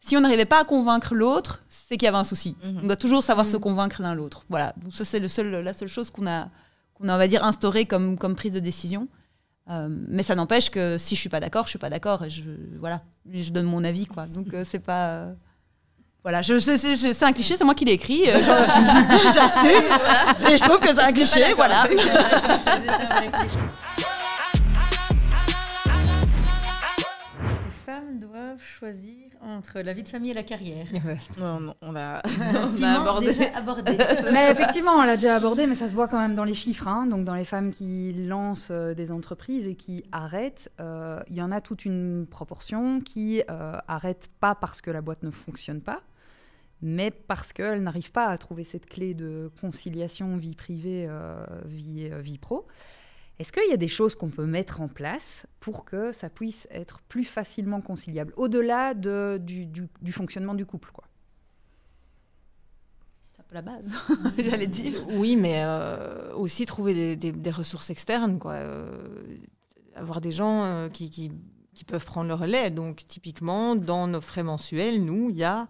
si on n'arrivait pas à convaincre l'autre, c'est qu'il y avait un souci. Mhm. On doit toujours savoir se convaincre l'un l'autre. Voilà, donc ça c'est le seul, la seule chose qu'on a, qu'on a, on va dire, instauré comme, comme prise de décision. Euh, mais ça n'empêche que si je suis pas d'accord, je suis pas d'accord et je voilà, je donne mon avis quoi. Donc euh, c'est pas euh, voilà, je, je- c'est c'est un cliché, c'est moi qui l'ai écrit, euh, j'assume *laughs* et je trouve que c'est un cliché, voilà. *laughs* Les femmes doivent choisir entre la vie de famille et la carrière. Non, non, on l'a *laughs* abordé. déjà abordé. Mais effectivement, on l'a déjà abordé, mais ça se voit quand même dans les chiffres. hein. Donc, dans les femmes qui lancent euh, des entreprises et qui arrêtent, euh, il y en a toute une proportion qui euh, arrêtent pas parce que la boîte ne fonctionne pas, mais parce qu'elles n'arrivent pas à trouver cette clé de conciliation vie privée, euh, vie, euh, vie pro. Est-ce qu'il y a des choses qu'on peut mettre en place pour que ça puisse être plus facilement conciliable, au-delà de- du, du- du fonctionnement du couple quoi? C'est un peu la base, *laughs* j'allais dire. Oui, mais euh, aussi trouver des, des- des ressources externes, quoi. Euh, avoir des gens euh, qui, qui- qui peuvent prendre le relais. Donc, typiquement, dans nos frais mensuels, nous, il y a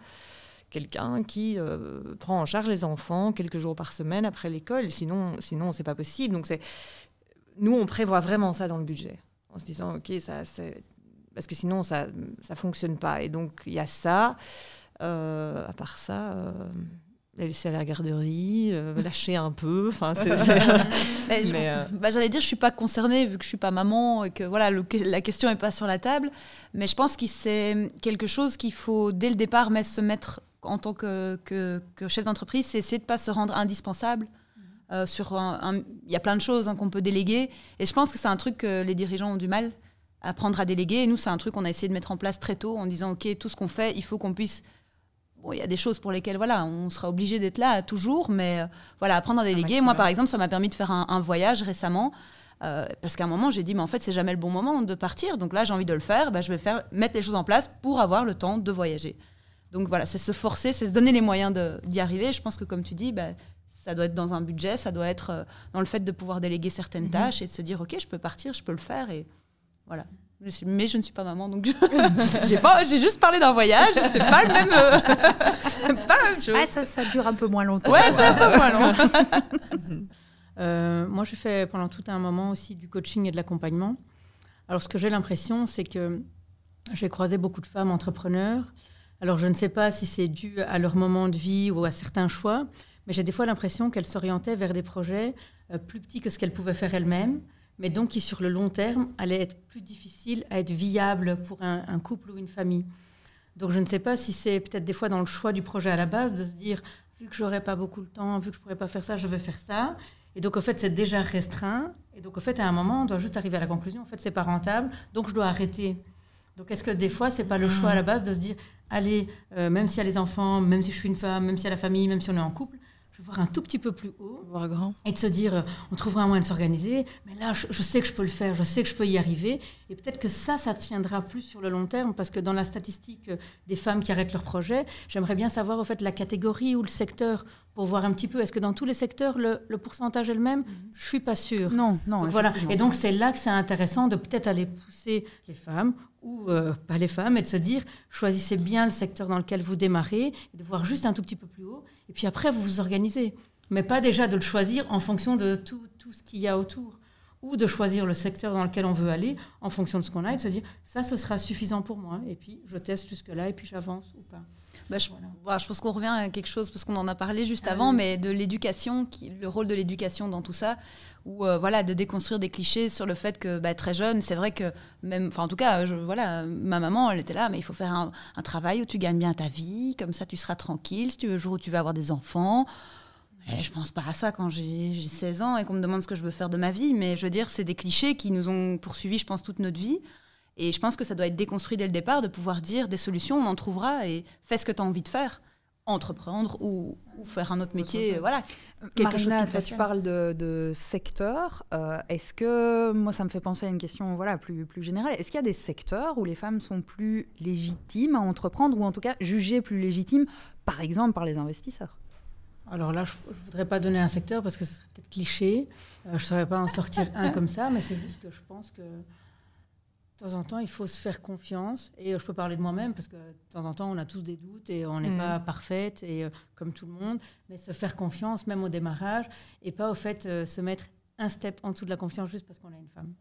quelqu'un qui euh, prend en charge les enfants quelques jours par semaine après l'école. Sinon, sinon c'est pas possible. Donc, c'est nous, on prévoit vraiment ça dans le budget, en se disant, ok, ça, c'est parce que sinon, ça, ça fonctionne pas. Et donc, il y a ça. Euh, à part ça. euh, la laisser à la garderie, euh, lâcher un peu. Enfin, *laughs* *laughs* euh, bah, j'allais dire, je suis pas concernée vu que je suis pas maman et que voilà, le- la question est pas sur la table. Mais je pense que c'est quelque chose qu'il faut dès le départ mais se mettre en tant que, que- que chef d'entreprise, c'est essayer de pas se rendre indispensable. euh, sur il y a plein de choses hein, qu'on peut déléguer et je pense que c'est un truc que les dirigeants ont du mal à prendre à déléguer et nous c'est un truc qu'on a essayé de mettre en place très tôt en disant ok tout ce qu'on fait il faut qu'on puisse Bon, il y a des choses pour lesquelles voilà, on sera obligé d'être là toujours, mais euh, voilà, apprendre à déléguer. Moi, par exemple, ça m'a permis de faire un, un voyage récemment. euh, parce qu'à un moment, j'ai dit, mais en fait, c'est jamais le bon moment de partir. Donc là, j'ai envie de le faire. Bah, je vais faire, mettre les choses en place pour avoir le temps de voyager. Donc voilà, c'est se forcer, c'est se donner les moyens d'y arriver. Je pense que, comme tu dis, bah, ça doit être dans un budget, ça doit être euh, dans le fait de pouvoir déléguer certaines tâches et de se dire, OK, je peux partir, je peux le faire. Et voilà. Mais je- ne suis pas maman, donc *laughs* j'ai pas- j'ai juste parlé d'un voyage. C'est pas le même, euh, *laughs* pas la même chose. Ah, ça, ça dure un peu moins longtemps. Ouais, c'est un peu moins long. *laughs* Euh, moi, j'ai fait pendant tout un moment aussi du coaching et de l'accompagnement. Alors, ce que j'ai l'impression, c'est que j'ai croisé beaucoup de femmes entrepreneurs. Alors, je ne sais pas si c'est dû à leur moment de vie ou à certains choix, mais j'ai des fois l'impression qu'elles s'orientaient vers des projets euh, plus petits que ce qu'elles pouvaient faire elles-mêmes, mais donc qui, sur le long terme, allaient être plus difficiles à être viables pour un, un couple ou une famille. Donc, je ne sais pas si c'est peut-être des fois dans le choix du projet à la base de se dire, vu que j'aurai pas beaucoup de temps, vu que je pourrais pas faire ça, je vais faire ça. Et donc, en fait, c'est déjà restreint. Et donc, en fait, à un moment, on doit juste arriver à la conclusion, en fait, c'est pas rentable, donc je dois arrêter. Donc, est-ce que des fois, c'est pas le choix à la base de se dire, allez, euh, même s'il y a les enfants, même si je suis une femme, même s'il y a la famille, même si on est en couple, je vais voir un tout petit peu plus haut Voir grand. et de se dire, euh, on trouvera un moyen de s'organiser, mais là, je, je sais que je peux le faire, je sais que je peux y arriver. Et peut-être que ça, ça tiendra plus sur le long terme, parce que dans la statistique euh, des femmes qui arrêtent leur projet, j'aimerais bien savoir, au fait, la catégorie ou le secteur, pour voir un petit peu, est-ce que dans tous les secteurs, le, le pourcentage est le même? Je suis pas sûre. Non, non. Donc voilà. Et donc c'est là que c'est intéressant de peut-être aller pousser les femmes ou euh, pas les femmes et de se dire choisissez bien le secteur dans lequel vous démarrez de voir juste un tout petit peu plus haut et puis après vous vous organisez. Mais pas déjà de le choisir en fonction de tout, tout ce qu'il y a autour ou de choisir le secteur dans lequel on veut aller en fonction de ce qu'on a et de se dire ça ce sera suffisant pour moi et puis je teste jusque là et puis j'avance ou pas. Bah, je, Voilà. voilà, je pense qu'on revient à quelque chose, parce qu'on en a parlé juste Ah avant, oui. mais de l'éducation, le rôle de l'éducation dans tout ça, ou euh, voilà, de déconstruire des clichés sur le fait que bah, très jeune, c'est vrai que même, enfin en tout cas, je, voilà, ma maman, elle était là, mais il faut faire un, un travail où tu gagnes bien ta vie, comme ça tu seras tranquille, si tu veux, le jour où tu vas avoir des enfants. Et je pense pas à ça quand j'ai j'ai 16 ans et qu'on me demande ce que je veux faire de ma vie, mais je veux dire, c'est des clichés qui nous ont poursuivis, je pense, toute notre vie. Et je pense que ça doit être déconstruit dès le départ, de pouvoir dire des solutions, on en trouvera et fais ce que tu as envie de faire entreprendre ou, ou faire un autre métier. Voilà. Quelque Marina, chose tu parles de, de secteur. Euh, est-ce que, moi, ça me fait penser à une question voilà, plus, plus générale. Est-ce qu'il y a des secteurs où les femmes sont plus légitimes à entreprendre ou en tout cas jugées plus légitimes, par exemple, par les investisseurs? Alors là, je ne voudrais pas donner un secteur parce que ce serait peut-être cliché. Euh, je ne saurais pas en sortir un *laughs* comme ça, mais c'est juste que je pense que de temps en temps, il faut se faire confiance. Et euh, je peux parler de moi-même parce que de temps en temps, on a tous des doutes et on n'est mm. pas parfaite, et, euh, comme tout le monde. Mais se faire confiance, même au démarrage, et pas au fait euh, se mettre un step en dessous de la confiance juste parce qu'on a une femme.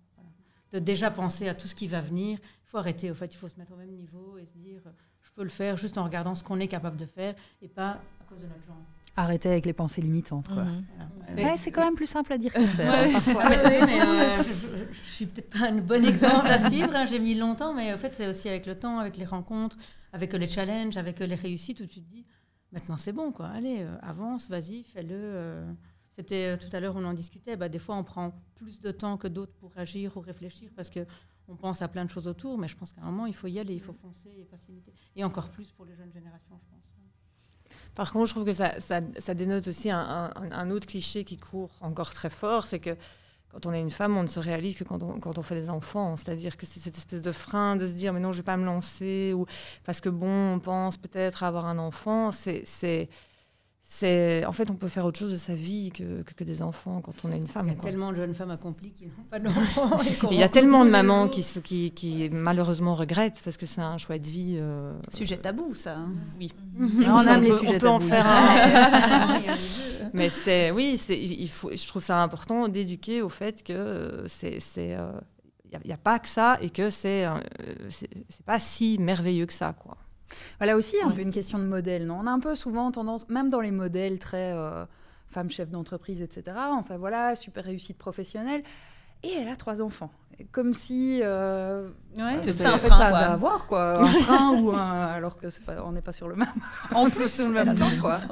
De déjà penser à tout ce qui va venir. Il faut arrêter. Au fait, il faut se mettre au même niveau et se dire je peux le faire juste en regardant ce qu'on est capable de faire et pas à cause de notre genre. Arrêter avec les pensées limitantes. Quoi. Mhm. c'est quand même plus simple à dire faire. *laughs* je, suis peut-être pas un bon exemple à suivre. Hein, j'ai mis longtemps, mais en fait, c'est aussi avec le temps, avec les rencontres, avec les challenges, avec les réussites où tu te dis maintenant c'est bon, quoi. Allez, euh, avance, vas-y, fais-le. Euh. C'était euh, tout à l'heure, on en discutait. Bah, des fois, on prend plus de temps que d'autres pour agir ou réfléchir parce que on pense à plein de choses autour. Mais je pense qu'à un moment, il faut y aller, il faut foncer et pas se limiter. Et encore plus pour les jeunes générations, je pense. Par contre, je trouve que ça, ça, dénote aussi un, autre cliché qui court encore très fort, c'est que quand on est une femme, on ne se réalise que quand on, quand on fait des enfants. C'est-à-dire que c'est cette espèce de frein de se dire mais non, je ne vais pas me lancer, ou parce que bon, on pense peut-être avoir un enfant. C'est c'est en fait on peut faire autre chose de sa vie que, que, des enfants quand on est une femme. Il y a tellement de jeunes femmes accomplies qui n'ont pas d'enfants. *laughs* Il y a tellement de mamans qui, qui, qui, malheureusement regrettent parce que c'est un choix de vie. Euh, Sujet tabou, ça. Hein. Oui. on, aime les sujets on peut en faire un. *laughs* Mais c'est oui, c'est il faut. Je trouve ça important d'éduquer au fait que c'est c'est il euh, n'y a, a, pas que ça et que c'est c'est pas si merveilleux que ça quoi. Voilà aussi un peu une question de modèle, non? On a un peu souvent tendance, même dans les modèles très euh, femme chef d'entreprise, etc. Enfin voilà, super réussite professionnelle. Et elle a trois enfants. Comme si euh, ouais, c'était en fait ça va avoir quoi, un *laughs* frein ou un, alors que pas, on n'est pas sur le même. En plus *laughs* sur le même temps quoi. *laughs*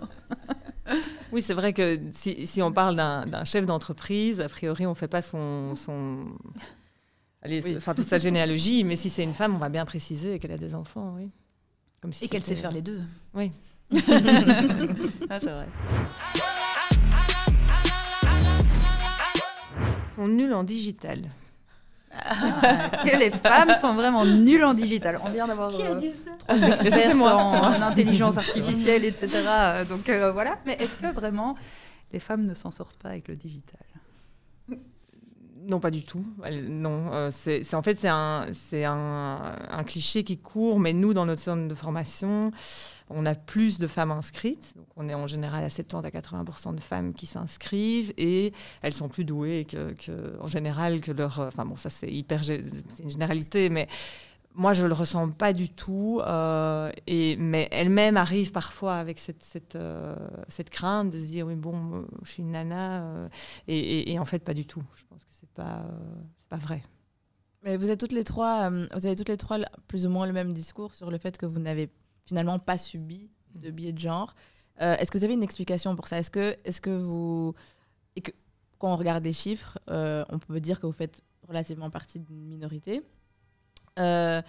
Oui, c'est vrai que si, si on parle d'un chef d'entreprise, a priori, on ne fait pas son, son... Allez, enfin, toute sa généalogie, mais si c'est une femme, on va bien préciser qu'elle a des enfants, oui et qu'elle sait faire les deux. Oui. *laughs* *laughs* ah, c'est vrai. sont nuls en digital. Ah, est-ce que les femmes sont vraiment nulles en digital On vient d'avoir Qui a dit ça trois moi, en, intelligence artificielle, *laughs* etc. Euh, donc euh, voilà. Mais est-ce que vraiment les femmes ne s'en sortent pas avec le digital? Non, pas du tout. Non, euh, c'est en fait c'est un, un, cliché qui court, mais nous dans notre zone de formation, on a plus de femmes inscrites. Donc on est en général à 70 à 80% de femmes qui s'inscrivent et elles sont plus douées que, que, en général que leur. Enfin bon, ça c'est hyper, c'est une généralité, mais moi, je ne le ressens pas du tout, euh, et, mais elle-même arrive parfois avec cette, cette, euh, cette, crainte de se dire oui, bon, je suis une nana, euh, et, et, en fait, pas du tout. Je pense que ce n'est pas, pas vrai. Mais vous, êtes toutes les trois, vous avez toutes les trois plus ou moins le même discours sur le fait que vous n'avez finalement pas subi de biais de genre. est-ce que vous avez une explication pour ça? Est-ce que, est que vous. Et que, quand on regarde les chiffres, on peut dire que vous faites relativement partie d'une minorité? Euh,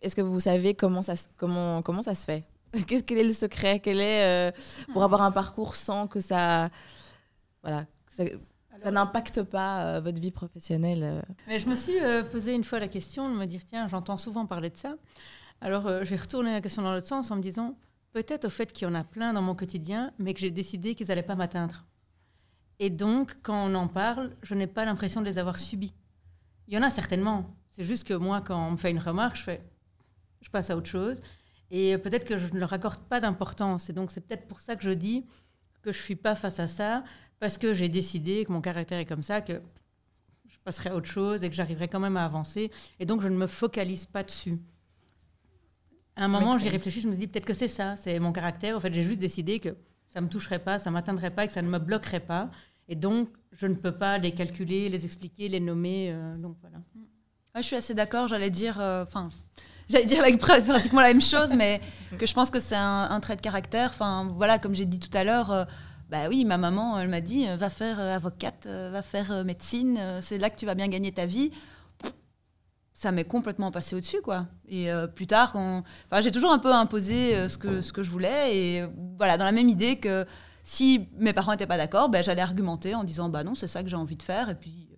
est-ce que vous savez comment ça, comment, comment ça se fait? *laughs* Quel est le secret? Quel est euh, pour avoir un parcours sans que ça, voilà, ça, n'impacte pas euh, votre vie professionnelle Mais je me suis posé une fois la question de me dire tiens, j'entends souvent parler de ça. Alors j'ai retourné la question dans l'autre sens en me disant peut-être au fait qu'il y en a plein dans mon quotidien, mais que j'ai décidé qu'ils n'allaient pas m'atteindre. Et donc, quand on en parle, je n'ai pas l'impression de les avoir subis. Il y en a certainement, c'est juste que moi, quand on me fait une remarque, je, fais, je passe à autre chose. Et peut-être que je ne leur accorde pas d'importance. Et donc, c'est peut-être pour ça que je dis que je ne suis pas face à ça, parce que j'ai décidé que mon caractère est comme ça, que je passerai à autre chose et que j'arriverai quand même à avancer. Et donc, je ne me focalise pas dessus. À un moment, j'y réfléchis, je me dis peut-être que c'est ça, c'est mon caractère. En fait, j'ai juste décidé que ça ne me toucherait pas, ça ne m'atteindrait pas et que ça ne me bloquerait pas. Et donc, je ne peux pas les calculer, les expliquer, les nommer. Euh, donc, voilà je suis assez d'accord. J'allais dire, euh, enfin, j'allais dire *laughs* pratiquement la même chose, mais *laughs* que je pense que c'est un, trait de caractère. Enfin, voilà, comme j'ai dit tout à l'heure. Euh, bah oui, ma maman, elle m'a dit, va faire euh, avocate, va faire médecine, c'est là que tu vas bien gagner ta vie. ça m'est complètement passé au-dessus, quoi. Et euh, plus tard, on... enfin, j'ai toujours un peu imposé euh, ce, que, ce que je voulais. Et euh, voilà, dans la même idée que si mes parents n'étaient pas d'accord, ben, j'allais argumenter en disant bah non, c'est ça que j'ai envie de faire. Et puis,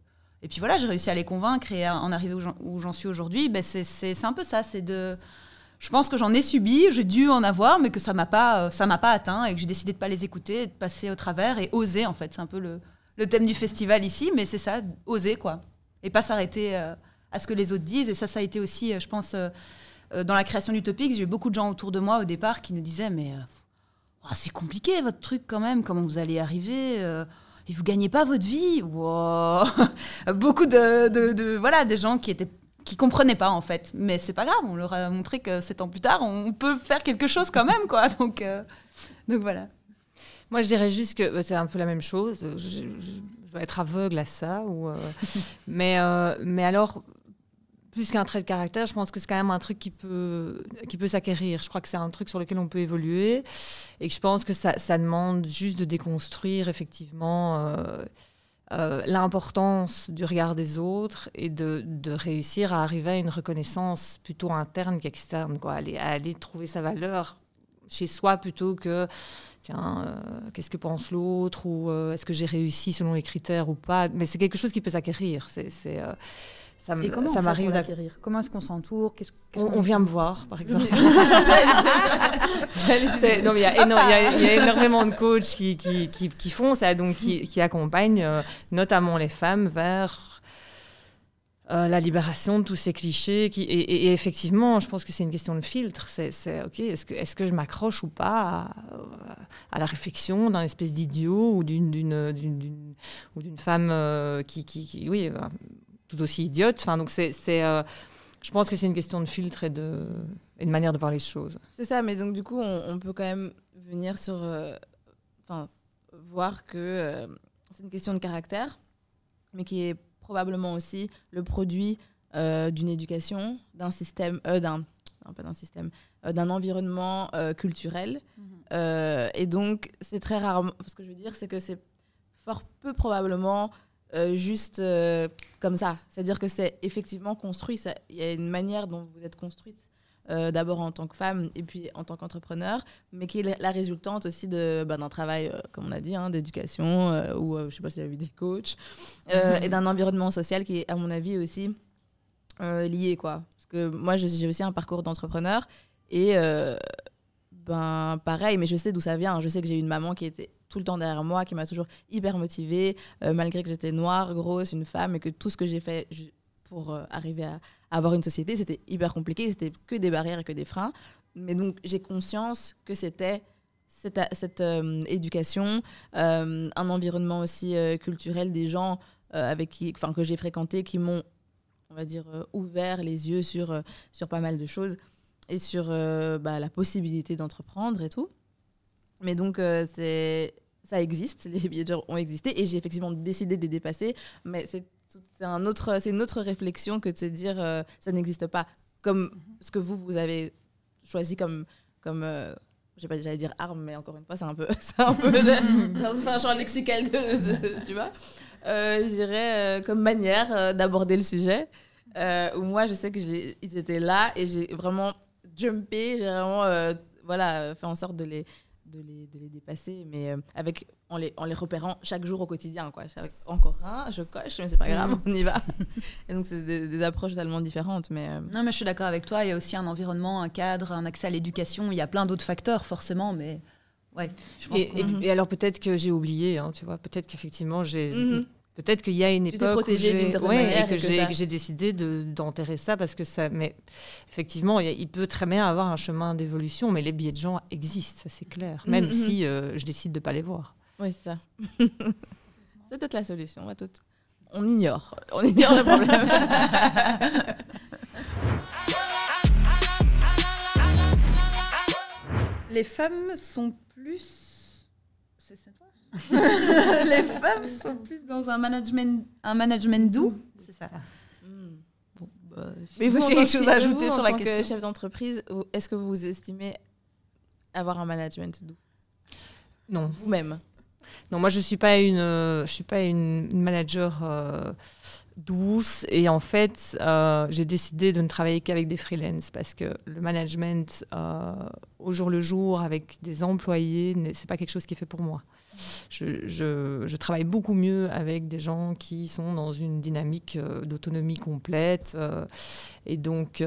et puis voilà, j'ai réussi à les convaincre et à en arriver où j'en suis aujourd'hui. Ben, c'est un peu ça, c'est de. Je pense que j'en ai subi, j'ai dû en avoir, mais que ça m'a pas, ça m'a pas atteint et que j'ai décidé de pas les écouter, de passer au travers et oser en fait. C'est un peu le, thème du festival ici, mais c'est ça, oser quoi, et pas s'arrêter à ce que les autres disent. Et ça, ça a été aussi, je pense, dans la création d'Utopix, j'ai eu beaucoup de gens autour de moi au départ qui nous disaient mais oh, c'est compliqué votre truc quand même, comment vous allez arriver et vous gagnez pas votre vie. *laughs* Beaucoup de, de, voilà, des gens qui étaient qui comprenaient pas en fait, mais c'est pas grave. On leur a montré que sept ans plus tard, on peut faire quelque chose quand même, quoi. *laughs* Donc, euh, donc voilà. Moi, je dirais juste que euh, c'est un peu la même chose. Je, dois être aveugle à ça, ou, euh, *laughs* mais mais alors plus qu'un trait de caractère, je pense que c'est quand même un truc qui peut, qui peut s'acquérir. Je crois que c'est un truc sur lequel on peut évoluer et que je pense que ça, demande juste de déconstruire effectivement euh, euh, l'importance du regard des autres et de, réussir à arriver à une reconnaissance plutôt interne qu'externe, quoi. Aller, à aller trouver sa valeur chez soi plutôt que tiens, euh, qu'est-ce que pense l'autre ou est-ce que j'ai réussi selon les critères ou pas? Mais c'est quelque chose qui peut s'acquérir. Ça, ça m'arrive d'acquérir. Comment est-ce qu'on s'entoure? On, vient me voir, par *laughs* exemple. non, il y, a énormément de coachs qui, qui, qui, font ça, donc qui, accompagnent euh, notamment les femmes vers euh, la libération de tous ces clichés. Qui, et, effectivement, je pense que c'est une question de filtre. C'est OK, est-ce que, est que je m'accroche ou pas à, la réflexion d'un espèce d'idiot ou d'une femme euh, qui, qui, oui, tout aussi idiote. Enfin, donc c'est, euh, je pense que c'est une question de filtre et de, une manière de voir les choses. C'est ça, mais donc du coup, on, peut quand même venir sur, euh, enfin, voir que euh, c'est une question de caractère, mais qui est probablement aussi le produit d'une éducation, d'un système, d'un, pas d'un système, d'un environnement culturel. Mhm. et donc, c'est très rarement, ce que je veux dire, c'est que c'est fort peu probablement euh, juste euh, comme ça. C'est-à-dire que c'est effectivement construit. Il y a une manière dont vous êtes construite, euh, d'abord en tant que femme et puis en tant qu'entrepreneur, mais qui est la résultante aussi bah, d'un travail, comme on a dit, hein, d'éducation, ou je ne sais pas s'il y a eu des coachs, et d'un environnement social qui est, à mon avis, aussi lié. Quoi. Parce que moi, j'ai aussi un parcours d'entrepreneur et ben pareil, mais je sais d'où ça vient. Je sais que j'ai une maman qui était tout le temps derrière moi, qui m'a toujours hyper motivée, euh, malgré que j'étais noire, grosse, une femme, et que tout ce que j'ai fait pour euh, arriver à, avoir une société, c'était hyper compliqué, c'était que des barrières et que des freins. Mais donc j'ai conscience que c'était cette, cette euh, éducation, un environnement aussi culturel des gens avec qui, enfin que j'ai fréquenté, qui m'ont, on va dire, ouvert les yeux sur, sur pas mal de choses et sur bah, la possibilité d'entreprendre et tout. Mais donc, c'est ça existe, *laughs* les billets de ont existé et j'ai effectivement décidé de les dépasser, mais c'est un autre, une autre réflexion que de se dire euh, ça n'existe pas. Comme ce que vous, vous avez choisi comme. comme euh, je sais pas, j'allais dire arme, mais encore une fois, c'est un peu, *laughs* un peu *laughs* dans un champ lexical, de, tu vois. Euh, je dirais comme manière d'aborder le sujet. où moi, je sais que ils étaient là et j'ai vraiment jumpé, j'ai vraiment voilà, fait en sorte de les, de les, de les dépasser, mais euh, avec, en, les, en les repérant chaque jour au quotidien. Quoi. Encore un, je coche, mais c'est pas grave, mm. on y va. *laughs* Et donc, c'est des, approches totalement différentes. Mais, euh, Non, mais je suis d'accord avec toi. Il y a aussi un environnement, un cadre, un accès à l'éducation. Il y a plein d'autres facteurs, forcément, mais. Ouais, je pense et, et, alors peut-être que j'ai oublié, hein, tu vois, peut-être qu'effectivement j'ai mm-hmm. Peut-être qu'il y a une époque où j'ai ouais, que j'ai décidé d'enterrer ça parce que ça. Mais effectivement, il, peut très bien avoir un chemin d'évolution, mais les billets de gens existent, ça c'est clair, mm, même mm, si mm. Euh, je décide de pas les voir. Oui, c'est ça. *laughs* c'est peut-être la solution. On, tout... on ignore, on ignore le problème. *laughs* les femmes sont plus. *laughs* Les femmes *laughs* sont plus dans un management, un management doux. C'est ça. Hmm. Bah, Mais vous avez quelque chose à ajouter sur la question que chef d'entreprise, est-ce que vous estimez avoir un management doux? Non. Vous-même? Non, moi je suis pas une, je suis pas une manager. Euh, douce. Et en fait, euh, j'ai décidé de ne travailler qu'avec des freelances parce que le management euh, au jour le jour avec des employés, c'est pas quelque chose qui est fait pour moi. Je, travaille beaucoup mieux avec des gens qui sont dans une dynamique euh, d'autonomie complète. et donc,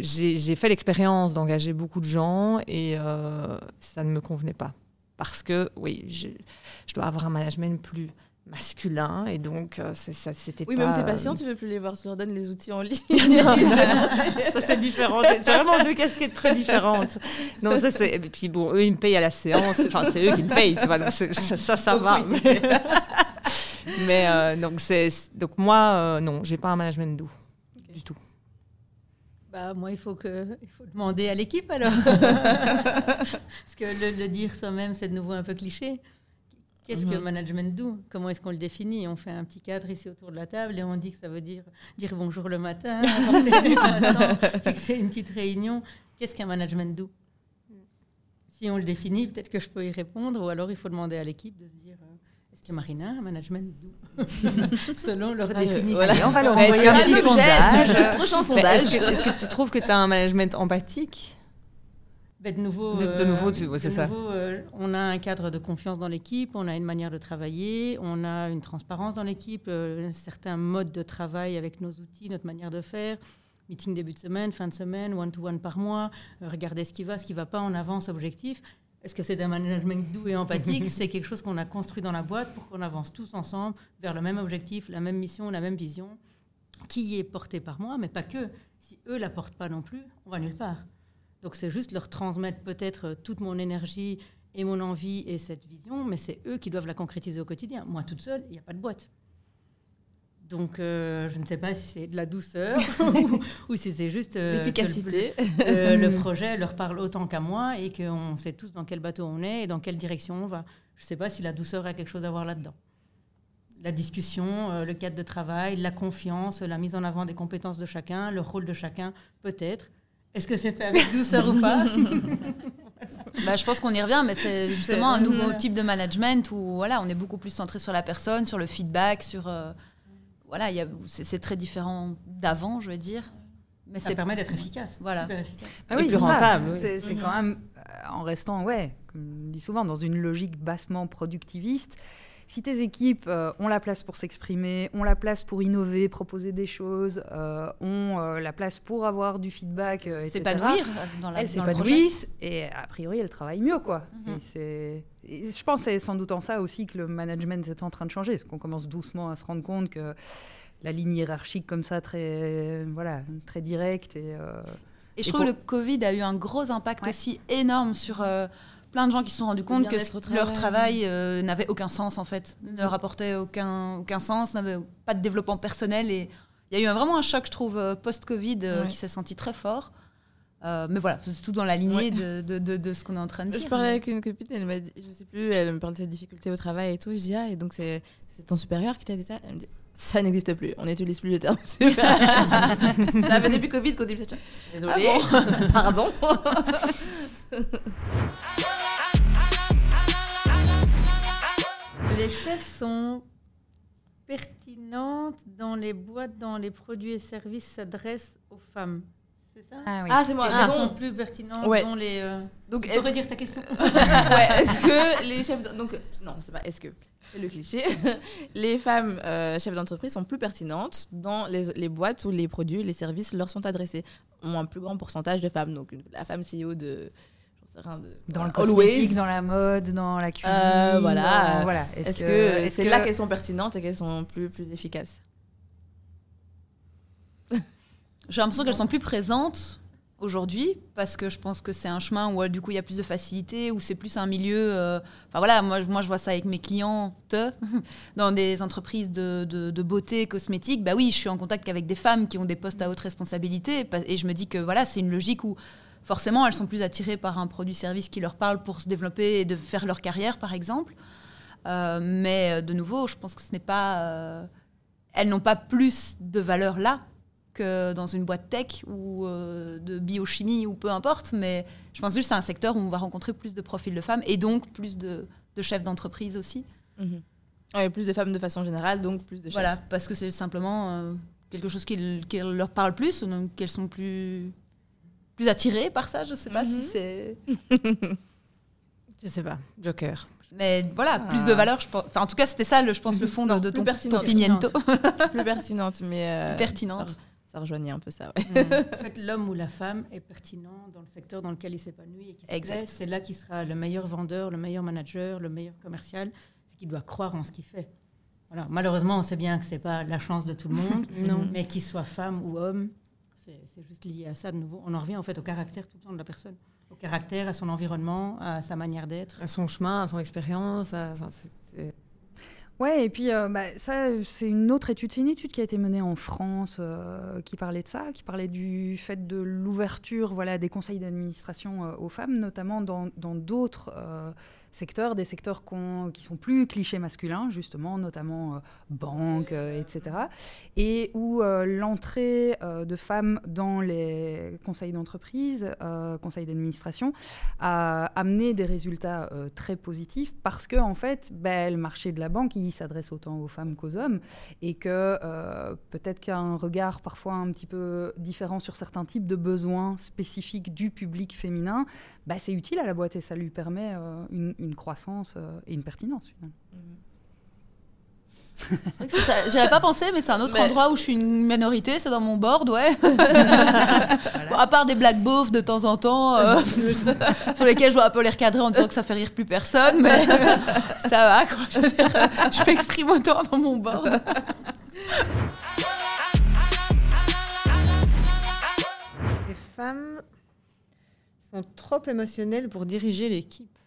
j'ai fait l'expérience d'engager beaucoup de gens et ça ne me convenait pas. Parce que, oui, je, je dois avoir un management plus masculin et donc euh, ça c'était oui pas... même tes patients tu veux plus les voir tu leur donnes les outils en ligne. *laughs* *laughs* Ça c'est différent c'est vraiment deux casquettes très différentes. Non ça c'est et puis bon eux ils me payent à la séance enfin c'est eux qui me payent tu vois donc ça ça, va. *laughs* mais, euh, donc c'est donc moi euh, non j'ai pas un management doux du tout. Bah, moi, il faut, que, il faut demander à l'équipe alors. Parce que le, le dire soi-même, c'est de nouveau un peu cliché. Qu'est-ce que management doux Comment est-ce qu'on le définit? On fait un petit cadre ici autour de la table et on dit que ça veut dire dire bonjour le matin, *laughs* fixer une petite réunion. Qu'est-ce qu'un management doux Si on le définit, peut-être que je peux y répondre, ou alors il faut demander à l'équipe de se dire euh, est-ce que Marina a un management doux *laughs* Selon leur définition. on va leur envoyer un petit sondage. Prochain *laughs* sondage. Est-ce que, tu trouves que tu as un management empathique? De nouveau, de, nouveau euh, c'est ça. Euh, on a un cadre de confiance dans l'équipe, on a une manière de travailler, on a une transparence dans l'équipe, euh, un certain mode de travail avec nos outils, notre manière de faire. Meeting début de semaine, fin de semaine, one-to-one par mois, regarder ce qui va, ce qui ne va pas, en avance, objectif. Est-ce que c'est un management doux et empathique? *laughs* C'est quelque chose qu'on a construit dans la boîte pour qu'on avance tous ensemble vers le même objectif, la même mission, la même vision, qui est portée par moi, mais pas que. Si eux ne la portent pas non plus, on va nulle part. Donc c'est juste leur transmettre peut-être euh, toute mon énergie et mon envie et cette vision, mais c'est eux qui doivent la concrétiser au quotidien. Moi, toute seule, il n'y a pas de boîte. Donc, euh, je ne sais pas si c'est de la douceur *laughs* *laughs* ou, si c'est juste euh, l'efficacité. Le, le, *laughs* projet leur parle autant qu'à moi et qu'on sait tous dans quel bateau on est et dans quelle direction on va. Je ne sais pas si la douceur a quelque chose à voir là-dedans. La discussion, le cadre de travail, la confiance, la mise en avant des compétences de chacun, le rôle de chacun, peut-être. Est-ce que c'est fait avec douceur ou pas *laughs* bah, Je pense qu'on y revient, mais c'est justement un nouveau type de management où voilà, on est beaucoup plus centré sur la personne, sur le feedback, sur... Euh, voilà, c'est très différent d'avant, je veux dire. Mais ça permet d'être efficace. Voilà. efficace. Ah oui, plus rentable. C'est quand même, euh, en restant, ouais, comme on dit souvent, dans une logique bassement productiviste, si tes équipes euh, ont la place pour s'exprimer, ont la place pour innover, proposer des choses, euh, ont euh, la place pour avoir du feedback, etc. S'épanouir dans la Elles s'épanouissent et a priori elles travaillent mieux, quoi. Et je pense que c'est sans doute en ça aussi que le management est en train de changer, parce qu'on commence doucement à se rendre compte que la ligne hiérarchique comme ça, très, voilà, très directe et... et je trouve que le Covid a eu un gros impact aussi énorme sur plein de gens qui se sont rendus compte que leur travail euh, n'avait aucun sens en fait, ne leur apportait aucun, aucun sens, n'avait pas de développement personnel. Et il y a eu vraiment un choc, je trouve, euh, post-Covid euh, qui s'est senti très fort. mais voilà, c'est tout dans la lignée de, de, de, ce qu'on est en train de dire. Je parlais avec une copine, elle m'a dit, je sais plus, elle me parlait de ses difficultés au travail et tout. Je dis, ah, et donc c'est ton supérieur qui t'a dit ça? Elle me dit, ça n'existe plus. On n'utilise plus le terme *laughs* supérieur. ça fait depuis Covid qu'on dit ça. Désolée. Ah *laughs* Pardon. *laughs* Les chefs sont pertinentes dans les boîtes, dans les produits et services s'adressent aux femmes. C'est ça? Ah, oui. ah c'est moi. Les chefs sont plus pertinentes dans les. Euh, donc, tu peux redire ta question? *laughs* Ouais, Est-ce que les chefs. Donc, non, c'est pas est-ce que. C'est le cliché. *laughs* les femmes euh, chefs d'entreprise sont plus pertinentes dans les, les, boîtes où les produits, les services leur sont adressés. Ont un plus grand pourcentage de femmes. Donc, la femme CEO de dans le cosmétique, dans la mode, dans la cuisine. Euh, voilà. voilà. Est-ce que c'est là qu'elles sont pertinentes et qu'elles sont plus, plus efficaces *laughs* J'ai l'impression qu'elles sont plus présentes aujourd'hui parce que je pense que c'est un chemin où du coup il y a plus de facilité où c'est plus un milieu euh, enfin voilà moi, moi je vois ça avec mes clients *laughs* dans des entreprises de, de, de, beauté cosmétique bah oui je suis en contact avec des femmes qui ont des postes à haute responsabilité et je me dis que voilà c'est une logique où forcément, elles sont plus attirées par un produit-service qui leur parle pour se développer et de faire leur carrière, par exemple. Euh, mais euh, de nouveau, je pense que ce n'est pas. Euh, elles n'ont pas plus de valeur là que dans une boîte tech ou de biochimie ou peu importe. Mais je pense juste que c'est un secteur où on va rencontrer plus de profils de femmes et donc plus de, chefs d'entreprise aussi. Ouais, plus de femmes de façon générale, donc plus de chefs. Voilà, parce que c'est simplement quelque chose qui, qui leur parle plus, donc qu'elles sont plus, plus attirées par ça. Je sais pas si Mhm. c'est. *laughs* Je sais pas. Joker. Mais voilà, plus de valeur, je pense. Enfin, en tout cas, c'était ça, le, je pense, le fond de, Non, de plus ton, pertinente. ton pimiento. *laughs* plus pertinente, mais euh, Pertinente. Ça, ça rejoignait un peu ça. Ouais. *laughs* En fait, l'homme ou la femme est pertinent dans le secteur dans lequel il s'épanouit et qui se. C'est là qu'il sera le meilleur vendeur, le meilleur manager, le meilleur commercial. C'est qu'il doit croire en ce qu'il fait. Voilà. Malheureusement, on sait bien que c'est pas la chance de tout le monde, Non. mais qu'il soit femme ou homme, c'est juste lié à ça de nouveau. On en revient en fait au caractère tout le temps de la personne, au caractère, à son environnement, à sa manière d'être. À son chemin, à son expérience. à- enfin, Ouais, et puis euh, bah, ça, c'est une autre étude. C'est une étude qui a été menée en France euh, qui parlait de ça, qui parlait du fait de l'ouverture voilà, des conseils d'administration euh, aux femmes, notamment dans dans d'autres euh, secteurs, des secteurs qui sont plus clichés masculins, justement, notamment euh, banques, euh, etc. Et où euh, l'entrée euh, de femmes dans les conseils d'entreprise, conseils d'administration, a amené des résultats très positifs parce que en fait, ben, le marché de la banque, il s'adresse autant aux femmes qu'aux hommes et que peut-être qu'un regard parfois un petit peu différent sur certains types de besoins spécifiques du public féminin, ben, c'est utile à la boîte et ça lui permet euh, une, une croissance euh, et une pertinence. finalement. J'avais pas pensé, mais c'est un autre Mais- endroit où je suis une minorité, c'est dans mon board, ouais. *laughs* Bon, à part des black beaufs de temps en temps, euh, *laughs* sur lesquels je dois un peu les recadrer en disant que ça fait rire plus personne, mais *laughs* ça va, quoi. Je, veux dire, je m'exprime autant dans mon board. Les femmes sont trop émotionnelles pour diriger l'équipe.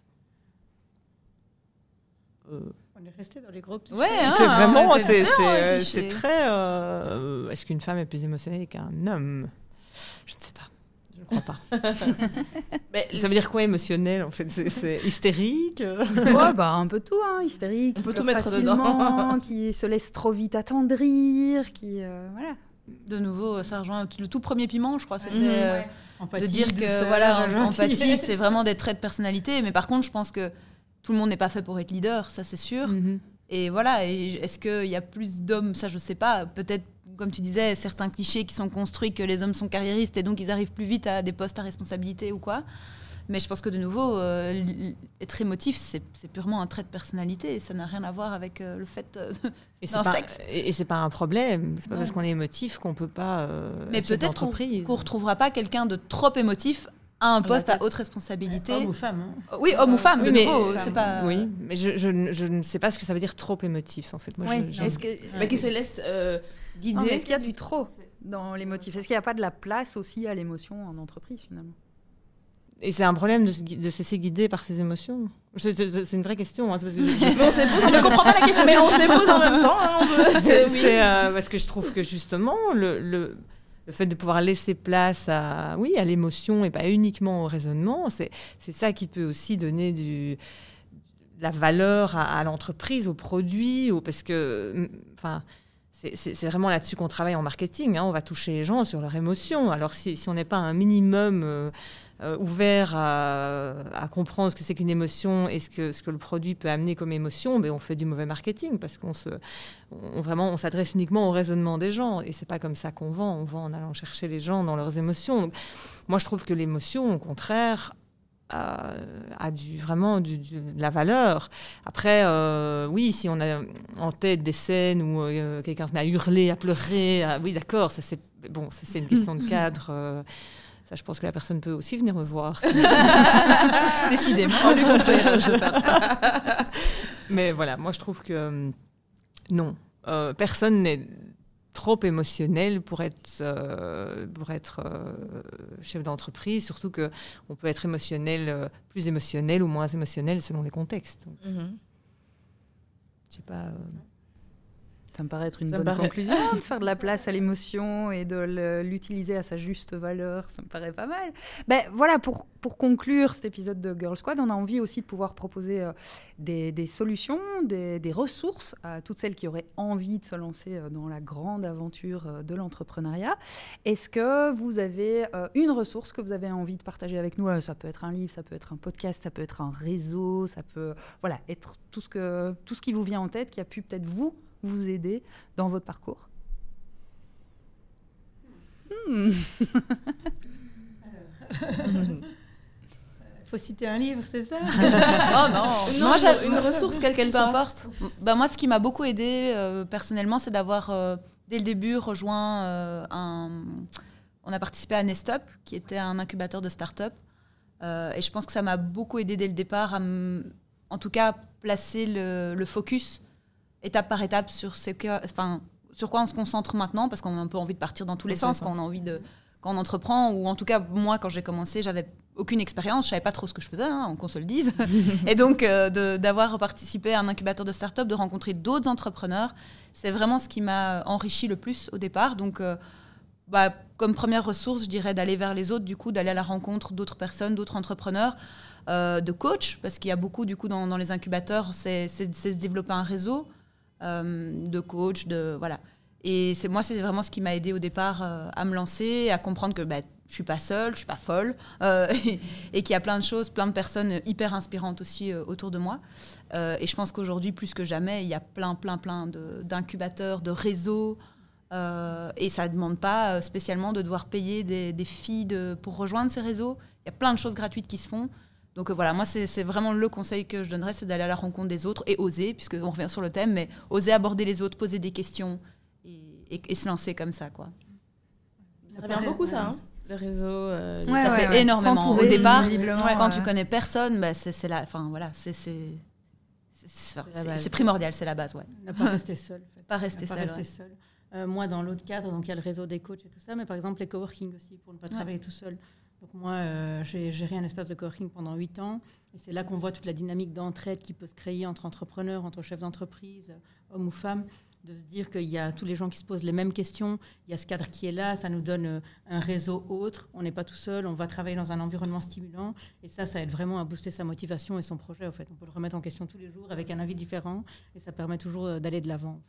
Euh, On est resté dans les gros clichés. Ouais, hein, c'est on vraiment, c'est euh, très. euh, Est-ce qu'une femme est plus émotionnelle qu'un homme? Je ne sais pas. Je ne crois pas. *laughs* Mais Ça veut dire quoi émotionnel en fait? C'est- C'est hystérique? Euh Ouais, bah, un peu tout, hein, hystérique, On peut tout pleure mettre dedans. qui se laisse trop vite attendrir, qui euh, voilà. De nouveau, ça rejoint le tout premier piment, je crois. C'était Mhm. euh, Empathie, de dire que douceur, voilà, empathie, c'est vraiment des traits de personnalité. Mais par contre, je pense que tout le monde n'est pas fait pour être leader, ça c'est sûr. Mhm. Et voilà, est-ce qu'il y a plus d'hommes? Ça, je sais pas. Peut-être, comme tu disais, certains clichés qui sont construits que les hommes sont carriéristes et donc ils arrivent plus vite à des postes à responsabilité ou quoi. Mais je pense que de nouveau, euh, être émotif, c'est purement un trait de personnalité et ça n'a rien à voir avec euh, le fait. euh, *laughs* D'un pas, sexe. et, c'est pas un problème. C'est pas parce qu'on est émotif qu'on peut pas. Mais peut-être qu'on qu'on retrouvera pas quelqu'un de trop émotif à un poste à haute responsabilité. Homme ou femme. hein. Oui, homme ou femme, Oui, de mais- nouveau, Femme. c'est pas. Oui, mais je, je, ne- je ne sais pas ce que ça veut dire trop émotif en fait. Moi, Oui, je- je- Est-ce que, bah, qui se laisse euh, guider Non, Est-ce qu'il y a du trop dans l'émotif Est-ce qu'il n'y a pas de la place aussi à l'émotion en entreprise finalement? Et c'est un problème de, se de se laisser guider par ses émotions? Je- je- je- C'est une vraie question. hein, parce que je- Mais on se les pose en *laughs* même temps. pas la question. Mais on se les pose en même temps. hein, on C'est oui. c'est, euh, parce que je trouve que justement, le, le, le fait de pouvoir laisser place à, oui, à l'émotion et pas uniquement au raisonnement, c'est ça qui peut aussi donner du, de la valeur à, l'entreprise, au produit, parce que, mm, enfin, c'est- vraiment là-dessus qu'on travaille en marketing. hein, on va toucher les gens sur leurs émotions. Alors si, si on n'est pas un minimum euh, euh, ouvert à, à comprendre ce que c'est qu'une émotion et ce que, ce que le produit peut amener comme émotion, ben on fait du mauvais marketing parce qu'on se, on, vraiment, on s'adresse uniquement au raisonnement des gens et c'est pas comme ça qu'on vend. On vend en allant chercher les gens dans leurs émotions. Donc, moi, je trouve que l'émotion, au contraire, a, a du, vraiment du- du- de la valeur. Après, euh, oui, si on a en tête des scènes où euh, quelqu'un se met à hurler, à pleurer, à- oui, d'accord, ça c'est bon, ça c'est une question de *laughs* cadre. Ça, je pense que la personne peut aussi venir me voir. si- *laughs* Décidément. On lui. *laughs* Mais voilà, moi je trouve que euh, non, Euh, personne n'est trop émotionnel pour être, euh, pour être euh, chef d'entreprise, surtout que on peut être émotionnel, plus émotionnel ou moins émotionnel selon les contextes. Mhm. je sais pas. Ça me paraît être une Ça bonne conclusion, *laughs* de faire de la place à l'émotion et de l'utiliser à sa juste valeur. Ça me paraît pas mal. Ben, voilà, pour, pour conclure cet épisode de Girl Squad, on a envie aussi de pouvoir proposer euh, des, des solutions, des, des ressources à toutes celles qui auraient envie de se lancer euh, dans la grande aventure euh, de l'entrepreneuriat. Est-ce que vous avez une ressource que vous avez envie de partager avec nous? Ça peut être un livre, ça peut être un podcast, ça peut être un réseau, ça peut voilà, être tout ce, que, tout ce qui vous vient en tête, qui a pu peut-être vous, vous aider dans votre parcours. Hmm. Il faut citer un livre, c'est ça? *laughs* Oh non Non, Moi, j'ai- une ressource, quelle qu'elle importe. Bah, moi, ce qui m'a beaucoup aidé euh, personnellement, c'est d'avoir, euh, dès le début, rejoint euh, un. On a participé à Nestup, qui était un incubateur de start-up. Euh, et je pense que ça m'a beaucoup aidé dès le départ à, en tout cas, placer le, le focus étape par étape sur ce que, enfin, sur quoi on se concentre maintenant, parce qu'on a un peu envie de partir dans tous les Dans les sens quand on sens. a envie de, quand on entreprend, ou en tout cas moi quand j'ai commencé, j'avais aucune expérience, je savais pas trop ce que je faisais, hein, qu'on se le dise. *laughs* Et donc euh, d'avoir participé à un incubateur de start-up, de rencontrer d'autres entrepreneurs, c'est vraiment ce qui m'a enrichi le plus au départ. Donc euh, bah, comme première ressource, je dirais d'aller vers les autres, du coup, d'aller à la rencontre d'autres personnes, d'autres entrepreneurs, euh, de coachs, parce qu'il y a beaucoup, du coup, dans, dans les incubateurs, c'est se développer un réseau de coachs, de voilà. Et c'est moi, c'est vraiment ce qui m'a aidé au départ euh, à me lancer, à comprendre que bah, je suis pas seule, je suis pas folle, euh, *laughs* et, qu'il y a plein de choses, plein de personnes hyper inspirantes aussi euh, autour de moi. Euh, et je pense qu'aujourd'hui, plus que jamais, il y a plein, plein, plein d'incubateurs, de, réseaux. euh, et ça ne demande pas euh, spécialement de devoir payer des, des de, pour rejoindre ces réseaux. Il y a plein de choses gratuites qui se font. Donc euh, voilà, moi, c'est vraiment le conseil que je donnerais, c'est d'aller à la rencontre des autres et oser, puisqu'on revient sur le thème, mais oser aborder les autres, poser des questions et, et- et se lancer comme ça. quoi. Ça revient beaucoup, ça, hein le réseau. euh, Ouais, Ça ouais, fait ouais. énormément. Au départ, quand tu connais personne, bah, c'est la, enfin voilà, c'est primordial, c'est la base, ouais. Ne pas rester seul. en fait. Pas rester Ne pas seul. rester ouais. seul. Euh, moi, dans l'autre cadre, donc il y a le réseau des coachs et tout ça, mais par exemple les coworking aussi, pour ne pas travailler tout seul. Donc moi, euh, j'ai géré un espace de coworking pendant huit ans, et c'est là qu'on voit toute la dynamique d'entraide qui peut se créer entre entrepreneurs, entre chefs d'entreprise, hommes ou femmes, de se dire qu'il y a tous les gens qui se posent les mêmes questions, il y a ce cadre qui est là, ça nous donne euh, un réseau autre, on n'est pas tout seul, on va travailler dans un environnement stimulant, et ça, ça aide vraiment à booster sa motivation et son projet. En fait, on peut le remettre en question tous les jours avec un avis différent, et ça permet toujours euh, d'aller de l'avant.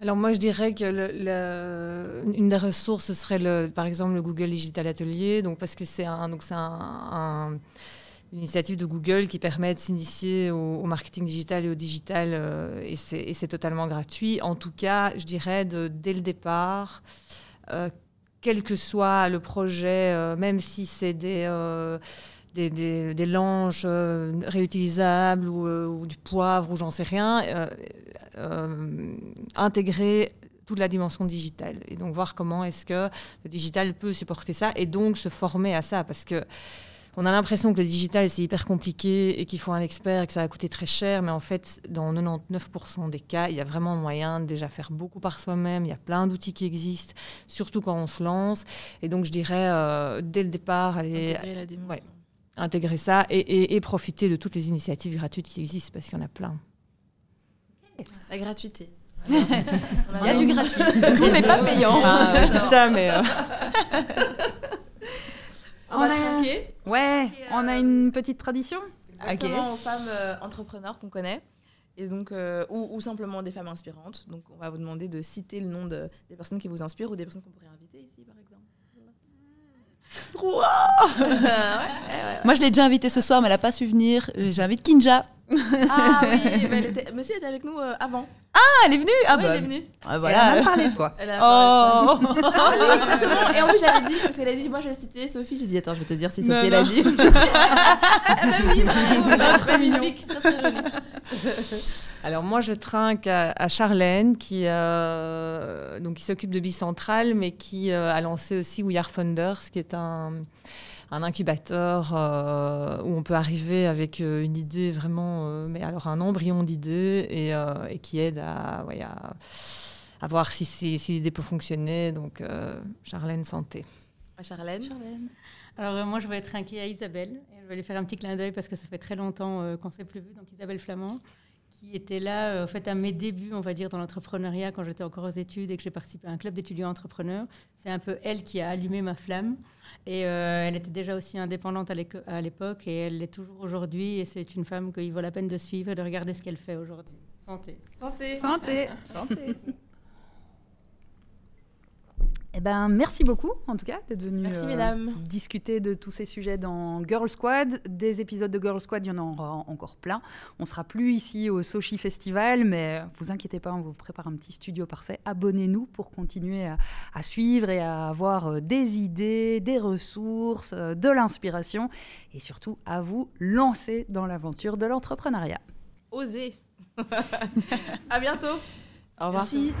Alors moi, je dirais que une des ressources ce serait le, par exemple le Google Digital Atelier, donc parce que c'est un, donc c'est un, un- une initiative de Google qui permet de s'initier au, marketing digital et au digital, euh, et c'est totalement gratuit. En tout cas, je dirais de, dès le départ, euh, quel que soit le projet, euh, même si c'est des des, des, des langes euh, réutilisables ou, euh, ou du poivre ou j'en sais rien, euh, intégrer toute la dimension digitale. Et donc voir comment est-ce que le digital peut supporter ça et donc se former à ça. Parce que on a l'impression que le digital c'est hyper compliqué et qu'il faut un expert et que ça va coûter très cher mais en fait dans 99% des cas il y a vraiment moyen de déjà faire beaucoup par soi-même. Il y a plein d'outils qui existent surtout quand on se lance. Et donc je dirais euh, dès le départ aller ouais. Intégrer ça et, et- et profiter de toutes les initiatives gratuites qui existent parce qu'il y en a plein. La gratuité. *laughs* Il y a du gratuit. *laughs* Tout n'est pas payant. Ah, je dis ça, mais euh, On va On a- Ouais, on a euh, une petite tradition. exactement aux femmes euh, entrepreneurs qu'on connaît. Et donc, euh, ou, ou simplement des femmes inspirantes. Donc, on va vous demander de citer le nom de, des personnes qui vous inspirent ou des personnes qu'on pourrait inviter ici. Wow *laughs* Ouais, ouais, ouais. Moi, je l'ai déjà invitée ce soir, mais elle n'a pas su venir. Euh, J'invite Kinja. Ah oui, *laughs* mais elle était, monsieur était avec nous euh, avant. Ah, elle est venue Ah, bah, elle est venue. ah, Elle a voilà. parlé de toi. Elle a Oh Ah *laughs* oui, exactement. Et en plus, j'avais dit, parce qu'elle a dit, moi je vais citer Sophie. J'ai dit, attends, je vais te dire si Non, Sophie l'a non. dit. ah bah oui, bravo, bah, très magnifique, très très joli. Alors moi je trinque à, à Charlène qui euh, donc qui s'occupe de Bicentral mais qui euh, a lancé aussi We Are Funders qui est un un incubateur euh, où on peut arriver avec euh, une idée vraiment, euh, mais alors un embryon d'idée et, euh, et qui aide à, ouais, à, à voir si, si, si l'idée peut fonctionner. Donc, euh, Charlène Santé. À Charlène. Alors euh, moi, je vais être inquiet à Isabelle. Et je vais lui faire un petit clin d'œil parce que ça fait très longtemps euh, qu'on ne s'est plus vu. Donc Isabelle Flamand, qui était là, euh, en fait, à mes débuts, on va dire, dans l'entrepreneuriat, quand j'étais encore aux études et que j'ai participé à un club d'étudiants entrepreneurs. C'est un peu elle qui a allumé ma flamme. Et euh, elle était déjà aussi indépendante à l'époque et elle l'est toujours aujourd'hui. Et c'est une femme qu'il vaut la peine de suivre et de regarder ce qu'elle fait aujourd'hui. Santé. Santé. Santé. Santé. Eh ben, merci beaucoup, en tout cas, d'être venu Merci, euh, discuter de tous ces sujets dans Girl Squad. Des épisodes de Girl Squad, il y en aura encore plein. On sera plus ici au Sochi Festival, mais vous inquiétez pas, on vous prépare un petit studio parfait. Abonnez-nous pour continuer à, à suivre et à avoir euh, des idées, des ressources, euh, de l'inspiration et surtout à vous lancer dans l'aventure de l'entrepreneuriat. Osez. *laughs* à bientôt. Au revoir. Merci.